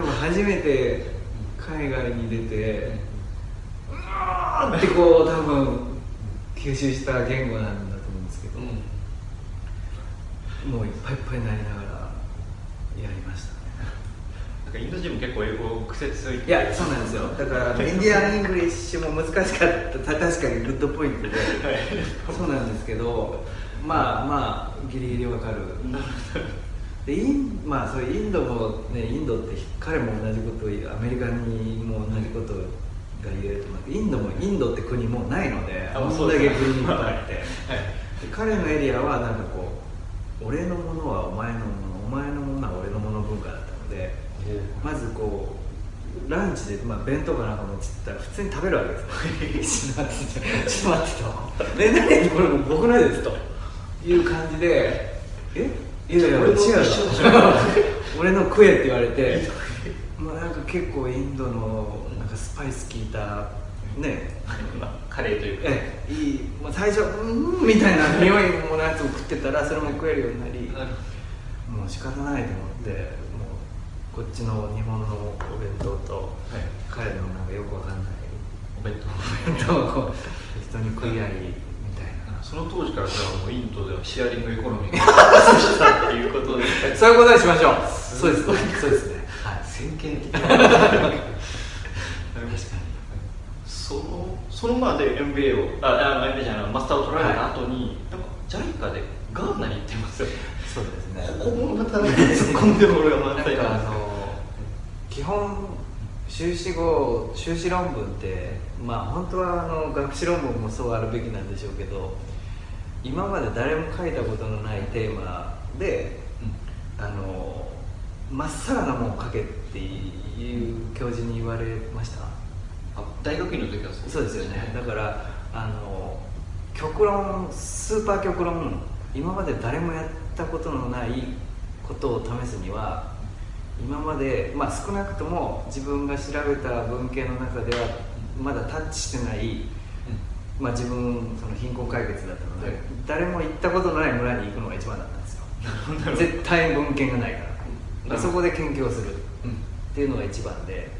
分初めて海外に出てうわーってこう多分吸収した言語なんだと思うんですけど、もういっぱいいっぱいになりながらなんかインド人も結構英語癖ついて。いやそうなんですよ。だから Indian English も難しかった。た確かに good point で。そうなんですけどまあまあギリギリわかる。でインまあそれインドもねインドって彼も同じことアメリカにも同じことが言えると思う。インドもインドって国もうないのであこそうんだけ国いっぱい。あってはい。で彼のエリアはなんかこう俺のものはお前のものお前のものは俺のもの文化だったのでまずこうランチで、まあ、弁当かなんか持ってったら普通に食べるわけですよ。ちょっと待ってと待ってと「ね何これもう僕のです」と。いう感じで「えいやいや違う俺の食え」って言われて。まあなんか結構インドのなんかスパイス効いたね。まあカレーというか。えいい、まあ、最初「うん」みたいな匂いものやつを食ってたらそれも食えるようになり。もう仕方ないと思って。もうこっちの日本のお弁当とはい。彼のなんかよくわかんないお弁当。お弁当を人に食い合いみたいな。その当時からじゃあもうインドではシェアリングエコノミーが 発生したっていうことで。そういうことにしましょう。そうですね。そうですね。はい。先見的な。確かそのそのまで MBA をああ MBA じゃないマスターを取られた後に、なんか JICA でガーナに行ってますよにそうですね。ここもまたね突っ込んでも俺は満載なん基本修士後修士論文ってまあ本当はあの学士論文もそうあるべきなんでしょうけど今まで誰も書いたことのないテーマであのまっさらなもんを書けっていう教授に言われました。あ大学院の時はそうですよね。だからあの極論スーパー極論今まで誰もやったことのないことを試すには今まで、まあ、少なくとも自分が調べた文献の中ではまだタッチしてない、まあ、自分その貧困解決だったので、はい。誰も行ったことのない村に行くのが一番だったんですよ。絶対文献がないから。そこで研究をする。うん。っていうのが一番で。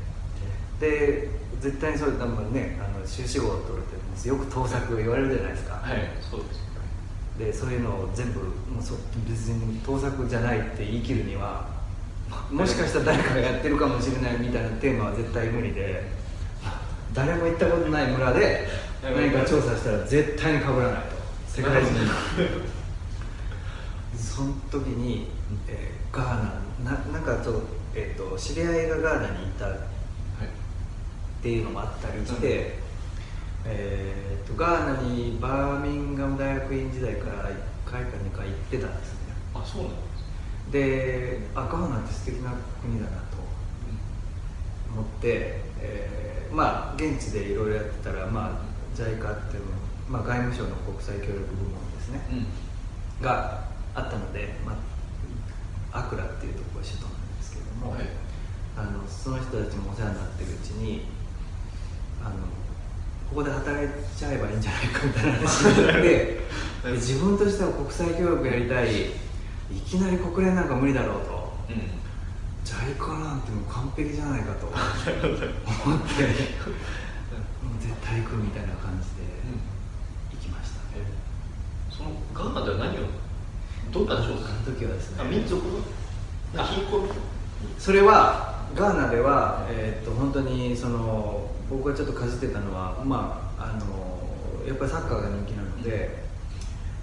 で絶対にそれ多分ねあの修士号を取るってよく盗作言われるじゃないですか、はいそうですでそういうのを全部もうそ別に盗作じゃないって言い切るにはもしかしたら誰かがやってるかもしれないみたいなテーマは絶対無理で誰も行ったことない村で何か調査したら絶対に被らないと。世界中に。その時に、えーガーナななんかと,、えー、と知り合いがガーナにいたはい。っていうのもあったりして、えー、とガーナにバーミンガム大学院時代から1回か2回行ってたんですね。あそうなんですであガーナって素敵な国だなと思って、えーまあ現地でいろいろやってたら、まあ、JICA っていうの、まあ、外務省の国際協力部門ですね、うん。があったので、まあ、アクラっていうところが首都なんですけども、はい。あのその人たちもお世話になってるうちにあのここで働いちゃえばいいんじゃないかみたいな話になって で自分としては国際協力やりたいいきなり国連なんか無理だろうと。うん。ジャイカなんてもう完璧じゃないかと。思って。もう絶対行くみたいな感じで行きました、えそのガーナでは何を？どんな調査あの時はですね。あ民族の？貧困？それはガーナでは、えーっと本当にその僕がちょっとかじってたのは、まあ、あのやっぱりサッカーが人気なので、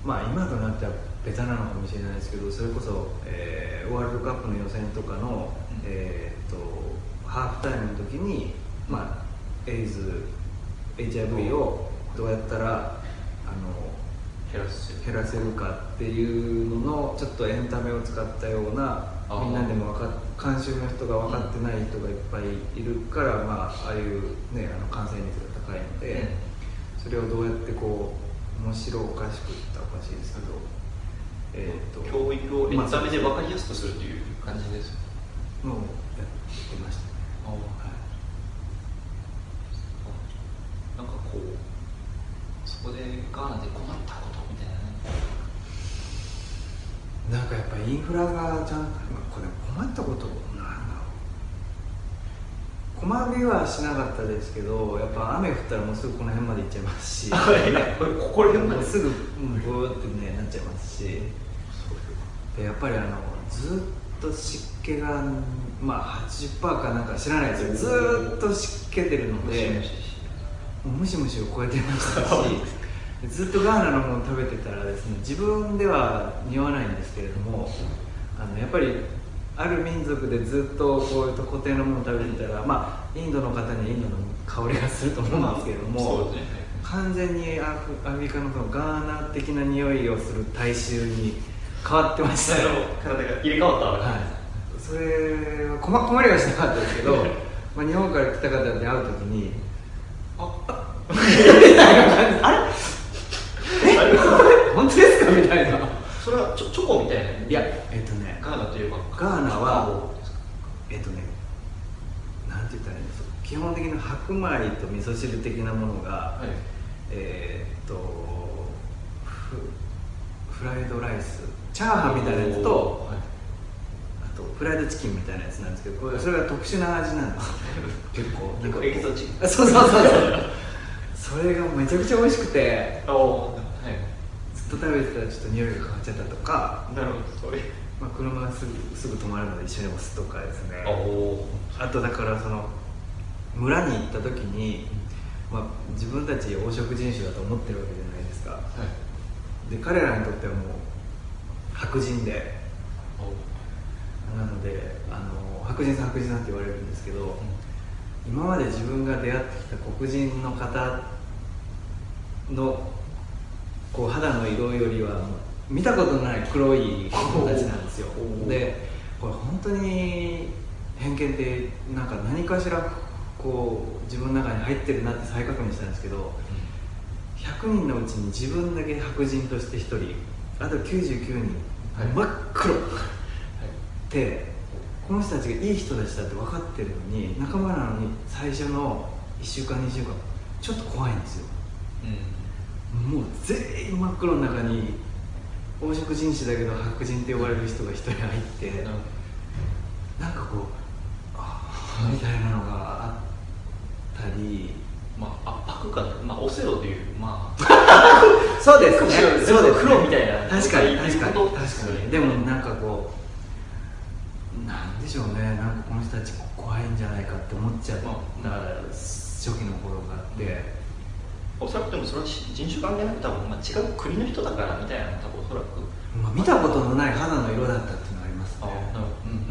まあ、今となってはベタなのかもしれないですけどそれこそ、えーワールドカップの予選とかの、うん。えーっとハーフタイムの時に、まあ、エイズ HIV をどうやったらあの減らす減らせるかっていうののちょっとエンタメを使ったようなみんなでも分かっ監修の人が分かってない人がいっぱいいるから、まあ、ああいう、ね、あの感染率が高いので、それをどうやってこう面白おかしく言ったらおかしいですけど、えー、と教育をエンタメで分かりやすくするという感じですのをやってました。ね、あはい。なんかこうそこでガーナで困ったこと。みたいななんかやっぱりインフラがちゃんとこれ困ったことう困りはしなかったですけどやっぱ雨降ったらもうすぐこの辺まで行っちゃいますし。ここれもうすぐうんブーってねなっちゃいますし。でやっぱりあのずっと湿気がまあ80%かなんか知らないですよ。ずーっと湿気てるのでムシムシを超えてましたし。ずっとガーナのものを食べてたらですね自分では匂わないんですけれどもあのやっぱりある民族でずっとこういうと固定のものを食べてたら、まあ、インドの方にインドの香りがすると思うんですけれども、ね。完全にアフアメリカのそのガーナ的な匂いをする大衆に変わってましたよ、体が入れ替わったはい、それは困困りはしなかったですけど、まあ、日本から来た方で会う時にああみたいな感じ。あれ？え？本当ですか？みたいなそれはチョチョコみたいないやえっとねガーナといえば。ガーナはえっとねなんて言ったらいいんですか？基本的に白米と味噌汁的なものが、はい。えーっとフフライドライスチャーハンみたいなやつとはい。あとフライドチキンみたいなやつなんですけどこれそれが特殊な味なんです。よ結構。結構エキゾチッそうそうそうそう。それがめちゃくちゃ美味しくて。ああはいずっと食べてたらちょっと匂いが変わっちゃったとか、なるほどそれまあ、車がすぐすぐ止まるので一緒に押すとかですね。あとだからその村に行った時に、まあ、自分たち黄色人種だと思ってるわけじゃないですか。はい。で彼らにとってはもう白人で。おなのであの白人さん白人さんって言われるんですけど、今まで自分が出会ってきた黒人の方のこう肌の色よりは見たことのない黒い人たちなんですよ。でこれ本当に偏見ってなんか何かしらこう自分の中に入ってるなって再確認したんですけど100人のうちに自分だけ白人として1人あと99人、はい真っ黒。はい。でこの人たちがいい人たちだって分かってるのに仲間なのに最初の1週間2週間ちょっと怖いんですよ。うんもう全員真っ黒の中に黄色人種だけど白人って呼ばれる人が一人入ってなんかこうあーみたいなのがあったりどまあ圧迫感まあオセロというまあ そうですね。黒そうですね。黒みたいな。確かに確かに確かに。でもなんかこうなんでしょうね。なんかこの人たち怖いんじゃないかって思っちゃったま初期の頃があって、おそらくでもそれは人種関係なく多分、まあ、違う国の人だからみたいな多分おそらく。まあ、見たことのない肌の色だったっていうのがありますね。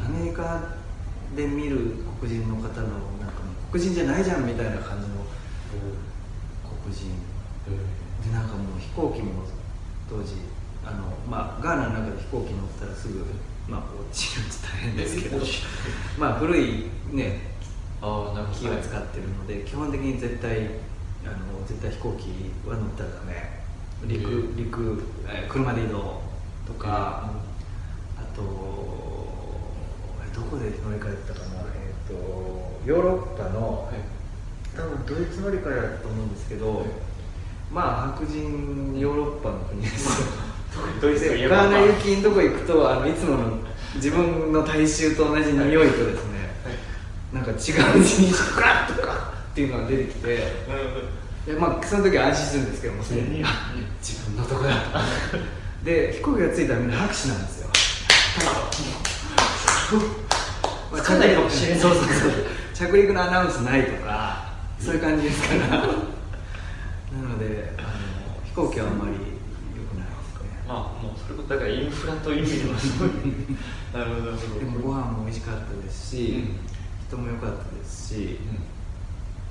アメリカで見る黒人の方のなんかもう黒人じゃないじゃんみたいな感じの黒人。でなんかもう飛行機も当時あの、まあ、ガーナの中で飛行機乗ってたらすぐまあ落ちると大変ですけど。まあ古いねああなるほど。木を使ってるので基本的に絶対あの絶対飛行機は乗ったらダメ。陸陸えー車で移動とか、あとえどこで乗り換えたかな。えっ、とヨーロッパの多分ドイツ乗り換えだったと思うんですけど、はい。まあ白人ヨーロッパの国です。よドイツといえばでガーナ行きのとこ行くとあのいつもの自分の体臭と同じ匂いとですね、なんか違う人種ガッとかっていうのが出てきてでまあその時は安心するんですけどもすでに、う自分のとこだ。で飛行機が着いたらみんな拍手なんですよ。まあつかないかもしれない。そうそうそう。着陸のアナウンスないとかそういう感じですから。なのであの飛行機はあんまり良くないですね。まあもうそれこそだからインフラという意味でもすごい。なるほどなるほど。でもご飯も美味しかったですし、うん。人も良かったですし、うん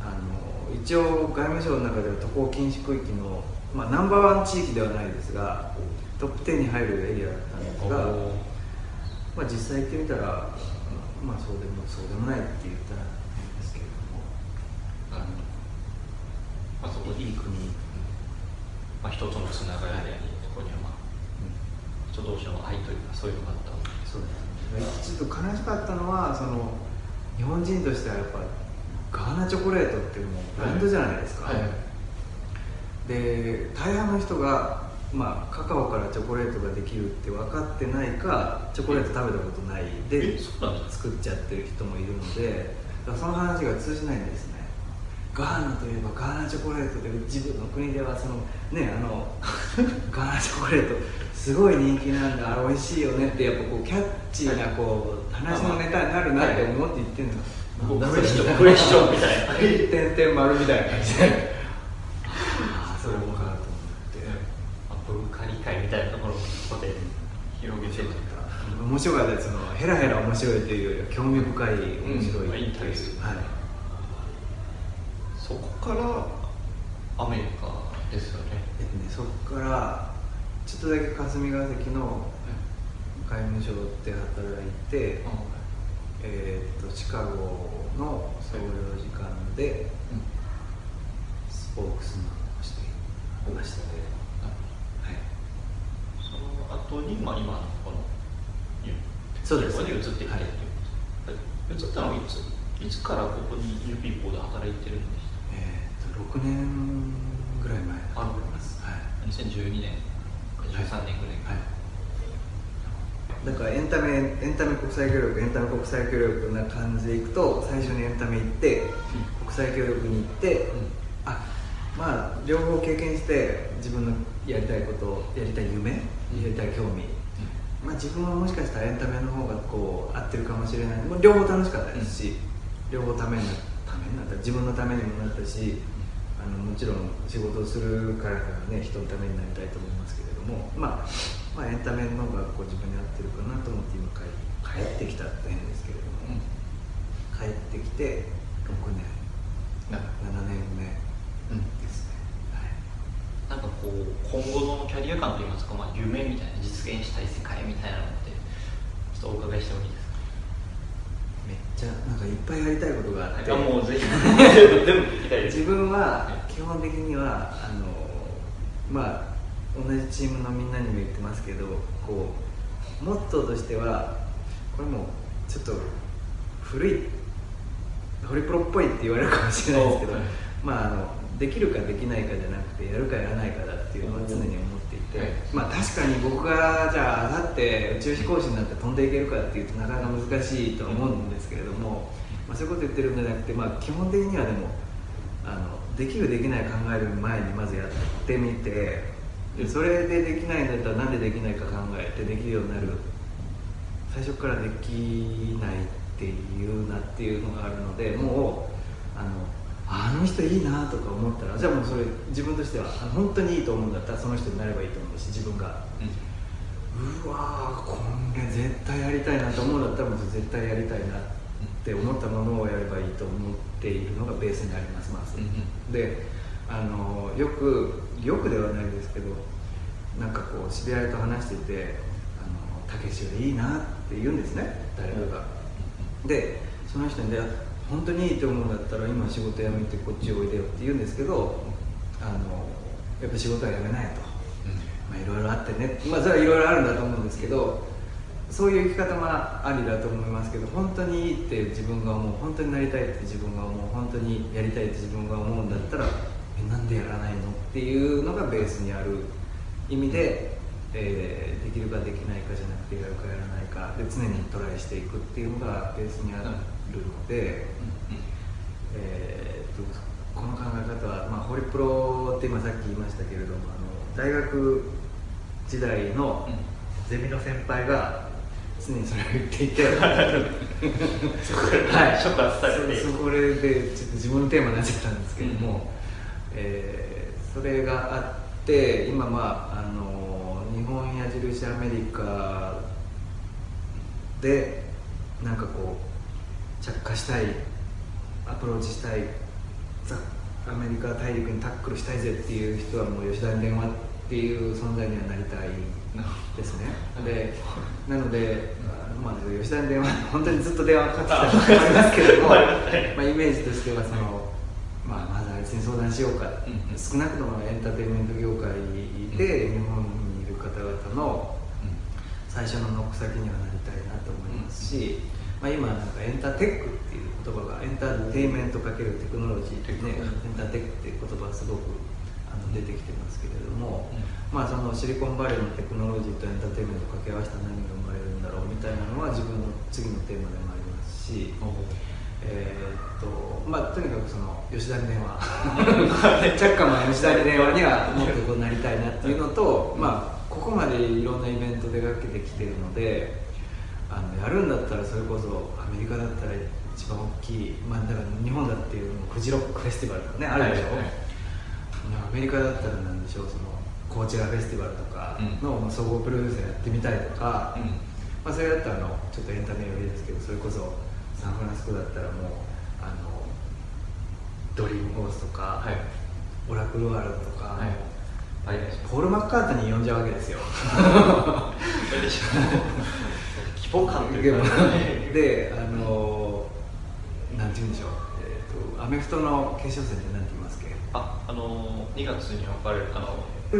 あの一応外務省の中では渡航禁止区域の、まあ、ナンバーワン地域ではないですがトップ10に入るエリアだったんですが、まあ、実際行ってみたら、まあ、そうでもそうでもないって言ったら変ですけれども。なるほどまあそこいい国、まあ人とのつながりでありそこにはまあ人同士の愛というかそういうのがあったそうですね。ちょっと悲しかったのはその日本人としてはやっぱガーナチョコレートってもうブランドじゃないですか、はいはい。で大半の人が、まあ、カカオからチョコレートができるって分かってないかチョコレート食べたことないで作っちゃってる人もいるのでその話が通じないんですね。ガーナといえばガーナチョコレートで自分の国ではそのねあの ガーナチョコレートすごい人気なんだ。あれ美味しいよねってやっぱこうキャッチーなこう話のネタになるなって思って言ってるの、クエスチョンクエスチョンみたいな点々丸みたいな感じでああそうかと思ってまあ文化理解みたいなところをここで広げていうか面白かったですそのヘラヘラ面白いというよりは興味深い面白いうんインタビューはいそこからアメリカですよね。えっとねそこからちょっとだけ霞が関の外務省で働いて、えーっとシカゴの総領事館でスポークスマンをしていましたね。はい。その後に、まあ、今のこのそうです。ここに移ってきてっていうことです、移ったのはいついつからここに U ピーポーで働いてるんでしえーっと6年ぐらい前だと思います。はい。た2012年13年ぐらいはいだからエンタメエンタメ国際協力エンタメ国際協力な感じでいくと最初にエンタメ行って、国際協力に行って、あまあ両方経験して自分のやりたいことやりたい夢、やりたい興味、まあ、自分はもしかしたらエンタメの方がこう合ってるかもしれない。もう両方楽しかったですし、両方ためになた。めになった。自分のためにもなったしあのもちろん仕事をするからね人のためになりたいと思いますけれども、まあ、まあエンタメの方がこう自分に合ってるかなと思って今帰帰ってきたって変ですけれども、帰ってきて6年。なんか7年目うん。ですね、はい。なんかこう今後のキャリア感といいますか、まあ、夢みたいな実現したい世界みたいなのってちょっとお伺いしてもいいですか？めっちゃなんかいっぱいやりたいことがあって、あもうぜひ。全部聞きたいです。自分は基本的にはあのまあ同じチームのみんなにも言ってますけどこうモットーとしてはこれもちょっと古いホリプロっぽいって言われるかもしれないですけど、はい。まああのできるかできないかじゃなくてやるかやらないかだっていうのは常に思っていて、はい。まあ確かに僕がじゃああさって宇宙飛行士になって飛んでいけるかっていうとなかなか難しいとは思うんですけれども、まあ、そういうこと言ってるんじゃなくて、まあ、基本的にはでもあのできるできない考える前にまずやってみてでそれでできないんだったらなんでできないか考えてできるようになる？最初からできないっていうなっていうのがあるのでもうあのあの人いいなとか思ったらじゃあもうそれ自分としてはあ本当にいいと思うんだったらその人になればいいと思うし自分が。うわーこれ絶対やりたいなと思うんだったらもう絶対やりたいなって思ったものをやればいいと思っているのがベースにありますまず、うんうん。であのよくよくではないですけどなんかこう知り合いと話してて「あのたけしはいいな」って言うんですね誰かが、でその人にで本当にいいと思うんだったら今仕事辞めてこっちおいでよって言うんですけどあのやっぱ仕事は辞めないと、まあ、いろいろあってね。まあそれはいろいろあるんだと思うんですけどそういう生き方もありだと思いますけど本当にいいって自分が思う本当になりたいって自分が思う本当にやりたいって自分が思うんだったらえなんでやらないのっていうのがベースにある意味で、えーできるかできないかじゃなくてやるかやらないかで常にトライしていくっていうのがベースにあるので、えーっとこの考え方は、まあ、ホリプロって今さっき言いましたけれどもあの大学時代のゼミの先輩が常にそれを言っていて そこから触発されて。そそこでちょっと自分のテーマになっちゃったんですけども、えーそれがあって今まああの日本矢印アメリカでなんかこう着火したいアプローチしたいザアメリカ大陸にタックルしたいぜっていう人はもう吉田に電話っていう存在にはなりたいですね。でなので、まあ、吉田に電話本当にずっと電話かかってきたのもありますけれども、まあ、イメージとしてはその、相談しようか、うんうん。少なくともエンターテインメント業界で日本にいる方々の最初のノック先にはなりたいなと思いますし、まあ、今なんかエンターテックっていう言葉がエンターテインメントかけるテクノロジーってね、エンターテックっていう言葉がすごくあの出てきてますけれども、まあ、そのシリコンバレーのテクノロジーとエンターテインメントを掛け合わせた何が生まれるんだろうみたいなのは自分の次のテーマでもありますし。えーっとまあとにかくその吉田に電話。チャッカマン吉田に電話にはもっとこうなりたいなっていうのと、まあここまでいろんなイベント出かけてきてるのであのやるんだったらそれこそアメリカだったら一番大きいまあだから日本だっていうフジロックフェスティバルとかねあるでしょ、はいはいアメリカだったらなんでしょう？そのコーチェラフェスティバルとかの、まあ総合プロデューサーやってみたいとか、まあ、それだったらあのちょっとエンタメ寄りですけどそれこそサンフランシスコだったらもうあのドリームホースとか、はい。オラクルワールドとか、はい。ポール・マッカートニー呼んじゃうわけですよ。規模感というかね。であのなんて言うんでしょう、えー、とアメフトの決勝戦ってなんて言いますっけ？ああの2月に分かれるあの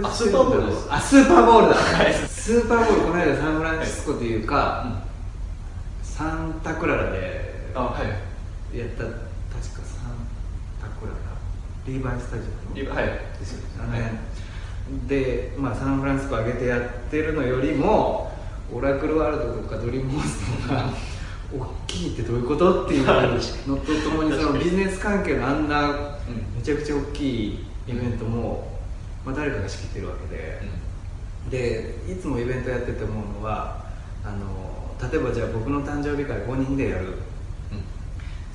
あスーパーボールです。あスーパーボールだ、はい。スーパーボールこの間サンフランシスコというか、サンタクララであはい。やった確かサンタクララリーバイスタジアムリバはい。ですよね。あの辺。で、まあ、サンフランシスコ上げてやってるのよりもオラクルワールドとかドリームホースとか大きいってどういうことっていうのとともにそのビジネス関係のあん。なめちゃくちゃ大きいイベントも、まあ、誰かが仕切ってるわけで、でいつもイベントやってて思うのはあの例えばじゃあ僕の誕生日会5人でやる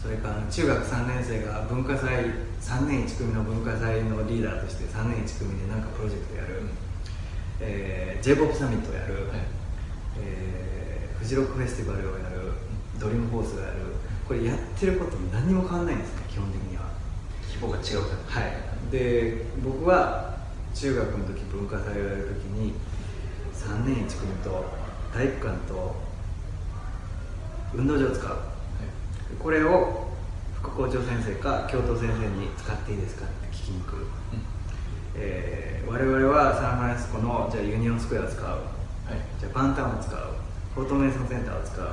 それから中学3年生が文化祭3年1組の文化祭のリーダーとして3年1組で何かプロジェクトやる、えー、j p o p サミットをやる、えーフジロックフェスティバルをやるドリームホースをやるこれやってること何にも変わんないんですね基本的には。規模が違うから。はい。で僕は中学の時文化祭をやる時に3年1組と体育館と運動場を使うこれを副校長先生か教頭先生に使っていいですかって聞きに来る、えー我々はサンフランシスコのじゃあユニオンスクエアを使う。じゃあパンタウンを使う。フォートメイソンセンターを使う。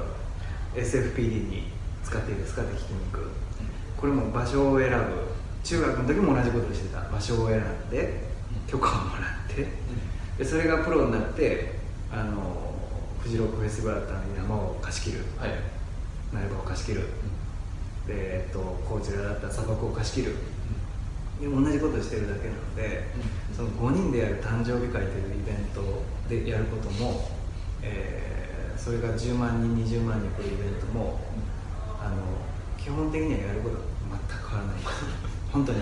SFPD に使っていいですかって聞きに行くこれも場所を選ぶ。中学の時も同じことをしてた。場所を選んで許可をもらって。でそれがプロになってあのフジロックフェスティバルだったのに山を貸し切る。はい苗場を貸し切る、でえっとこちらだったら砂漠を貸し切る、で同じことをしてるだけなので、その5人でやる誕生日会というイベントでやることも、えーそれが10万人20万人来るイベントも、あの基本的にはやることは全く変わらない。本当に。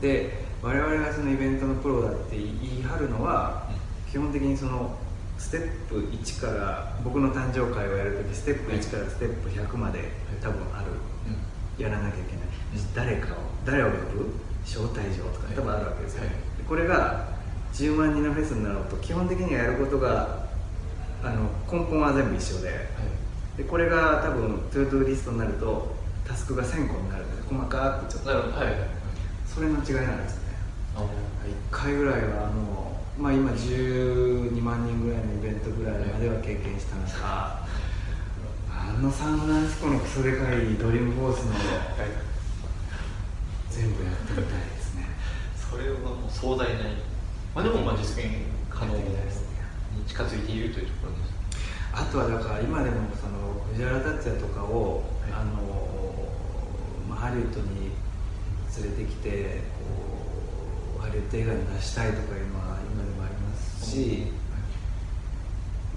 で我々がそのイベントのプロだって言い張るのは、基本的にそのステップ1から僕の誕生会をやるときステップ1からステップ100まで多分ある、やらなきゃいけない、誰かを誰を呼ぶ？招待状とか多分あるわけですよ、これが10万人のフェスになろうと基本的にはやることがあの根本は全部一緒で。でこれが多分 to-do list になるとタスクが1000個になるので細かくちょっと。はいはいそれの違いなんですね。あ1回ぐらいはもう、まあ、今12万人ぐらいのイベントぐらいまでは経験したんで。すがあのサンフランシスコのクソでかいドリームフォースの全部やってみたいですね。それはもう壮大なまあでもまあ実現可能に近づいているというところです。あとはだから今でもその藤原竜也とかを、はいあのまあ、ハリウッドに連れてきてこうハリウッド映画に出したいとかいうのは今し、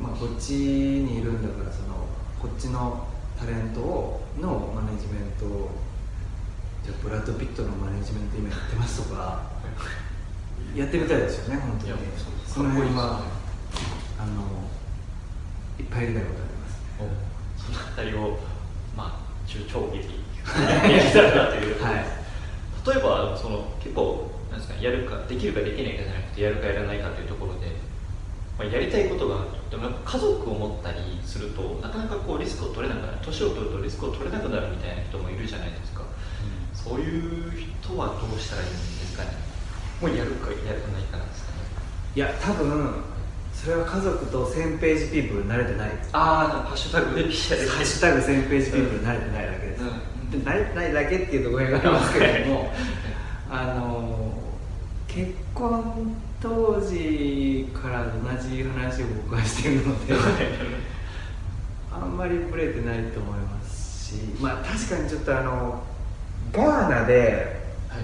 まあ、こっちにいるんだからそのこっちのタレントをのマネジメントをじゃあブラッド・ピットのマネジメント今やってますとか やってみたいですよね本当に。その辺はあのいっぱいやりたいことあります。そのあたりをまあ中長期にやりたいなという。ところです、例えばその結構なんですかやるかできるかできないかじゃなくてやるかやらないかというところで、まあ、やりたいことがでも家族を持ったりするとなかなかこうリスクを取れなくなる年を取るとリスクを取れなくなるみたいな人もいるじゃないですか。そういう人はどうしたらいいんですかね。もうやるかやらないかなんですかね。いや多分それは家族と1000ページピープル慣れてない。ああハッシュタグでピシャでハッシュタグ1000ページピープル慣れてないだけです、うん。で慣れてないだけっていうと語弊がありますけれどもあの結婚当時から同じ話を僕はしているのであんまりブレてないと思いますしまあ確かにちょっとあのガーナではい、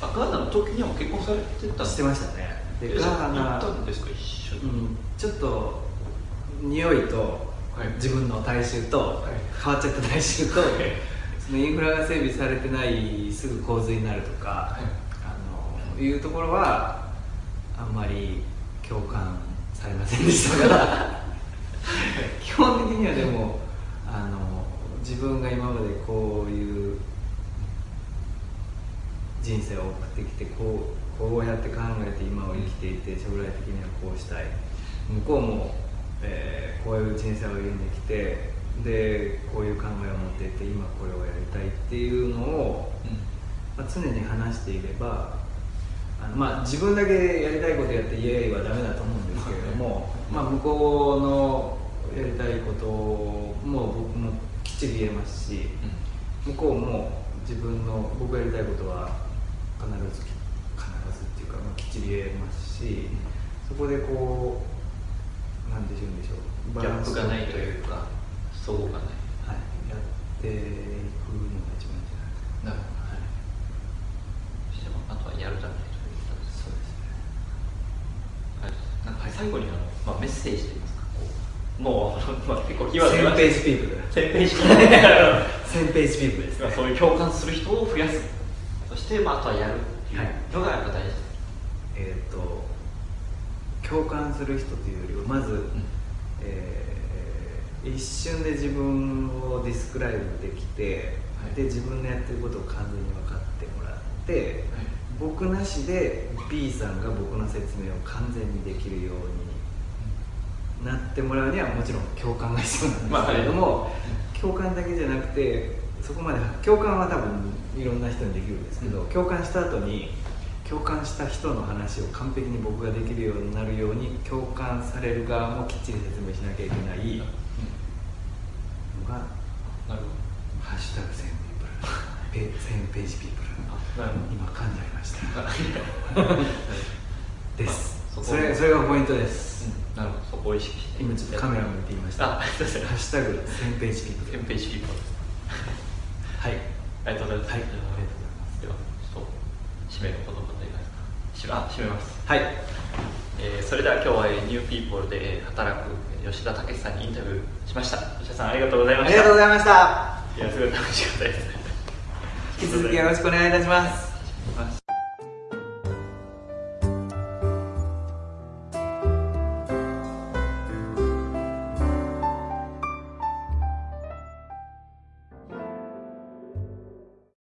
あガーナの時には結婚されてたんしてましたね。でえガー行ナったんですか？一緒に、うん、ちょっと匂いとはい。自分の体臭と、い。変わっちゃった体臭と、はい。そのインフラが整備されてないすぐ洪水になるとか、はいうところはあんまり共感されませんでしたが 基本的にはでもあの自分が今までこういう人生を送ってきてこうこうやって考えて今を生きていて将来的にはこうしたい。向こうも、えーこういう人生を歩んできてでこういう考えを持っていて今これをやりたいっていうのを、まあ、常に話していればあの、まあ、自分だけやりたいことやってイエーイはダメだと思うんですけれども、まあ、向こうのやりたいことも僕もきっちり言えますし向こうも自分の僕がやりたいことは必ずき必ずっていうか、まあ、きっちり言えますしそこでこうなんて言うんでしょうギャップがないとういうか相互がない。はい、やっていくのが一番いいんじゃないかなるほどな、はい、してもあとはやるためにということですそうですねありがとうございますなんか最後にあの、まあ、メッセージといいますかこうもうあの、まあ、結構キーワード1000ページピープル1000ページピープル1000ページピープルですねまあそういう共感する人を増やす。そして、まあ、あとはやるっていう。のがやっぱ大事です、えっ、と共感する人というよりはまず、えー一瞬で自分をディスクライブできて、はい。で自分のやってることを完全に分かってもらって、はい僕なしで B さんが僕の説明を完全にできるようになってもらうにはもちろん共感が必要なんですけれども、共感だけじゃなくてそこまで共感は多分いろんな人にできるんですけど、うん。共感した後に共感した人の話を完璧に僕ができるようになるように共感される側もきっちり説明しなきゃいけない。のがなるほ「ハッシュタグ1000ペープル」ペ1000ページピープル今噛んじゃいました。です。それそれがポイントです、うん。なるほど。そこを意識して。今ちょっとカメラて言いました。あありがとうございハますッシュタグ1000ページピープル1000ページピープルはい。ありがとうございます。はい。では、ちょっと締めの言葉といいますか。しあ、締めます。はい。えーそれでは今日は、えーニューピーポールでえー働くえー吉田武さんにインタビューしました。吉田さんありがとうございました。ありがとうございました。いや、すごい楽しかったです。引き続きよろしくお願いいたします。ます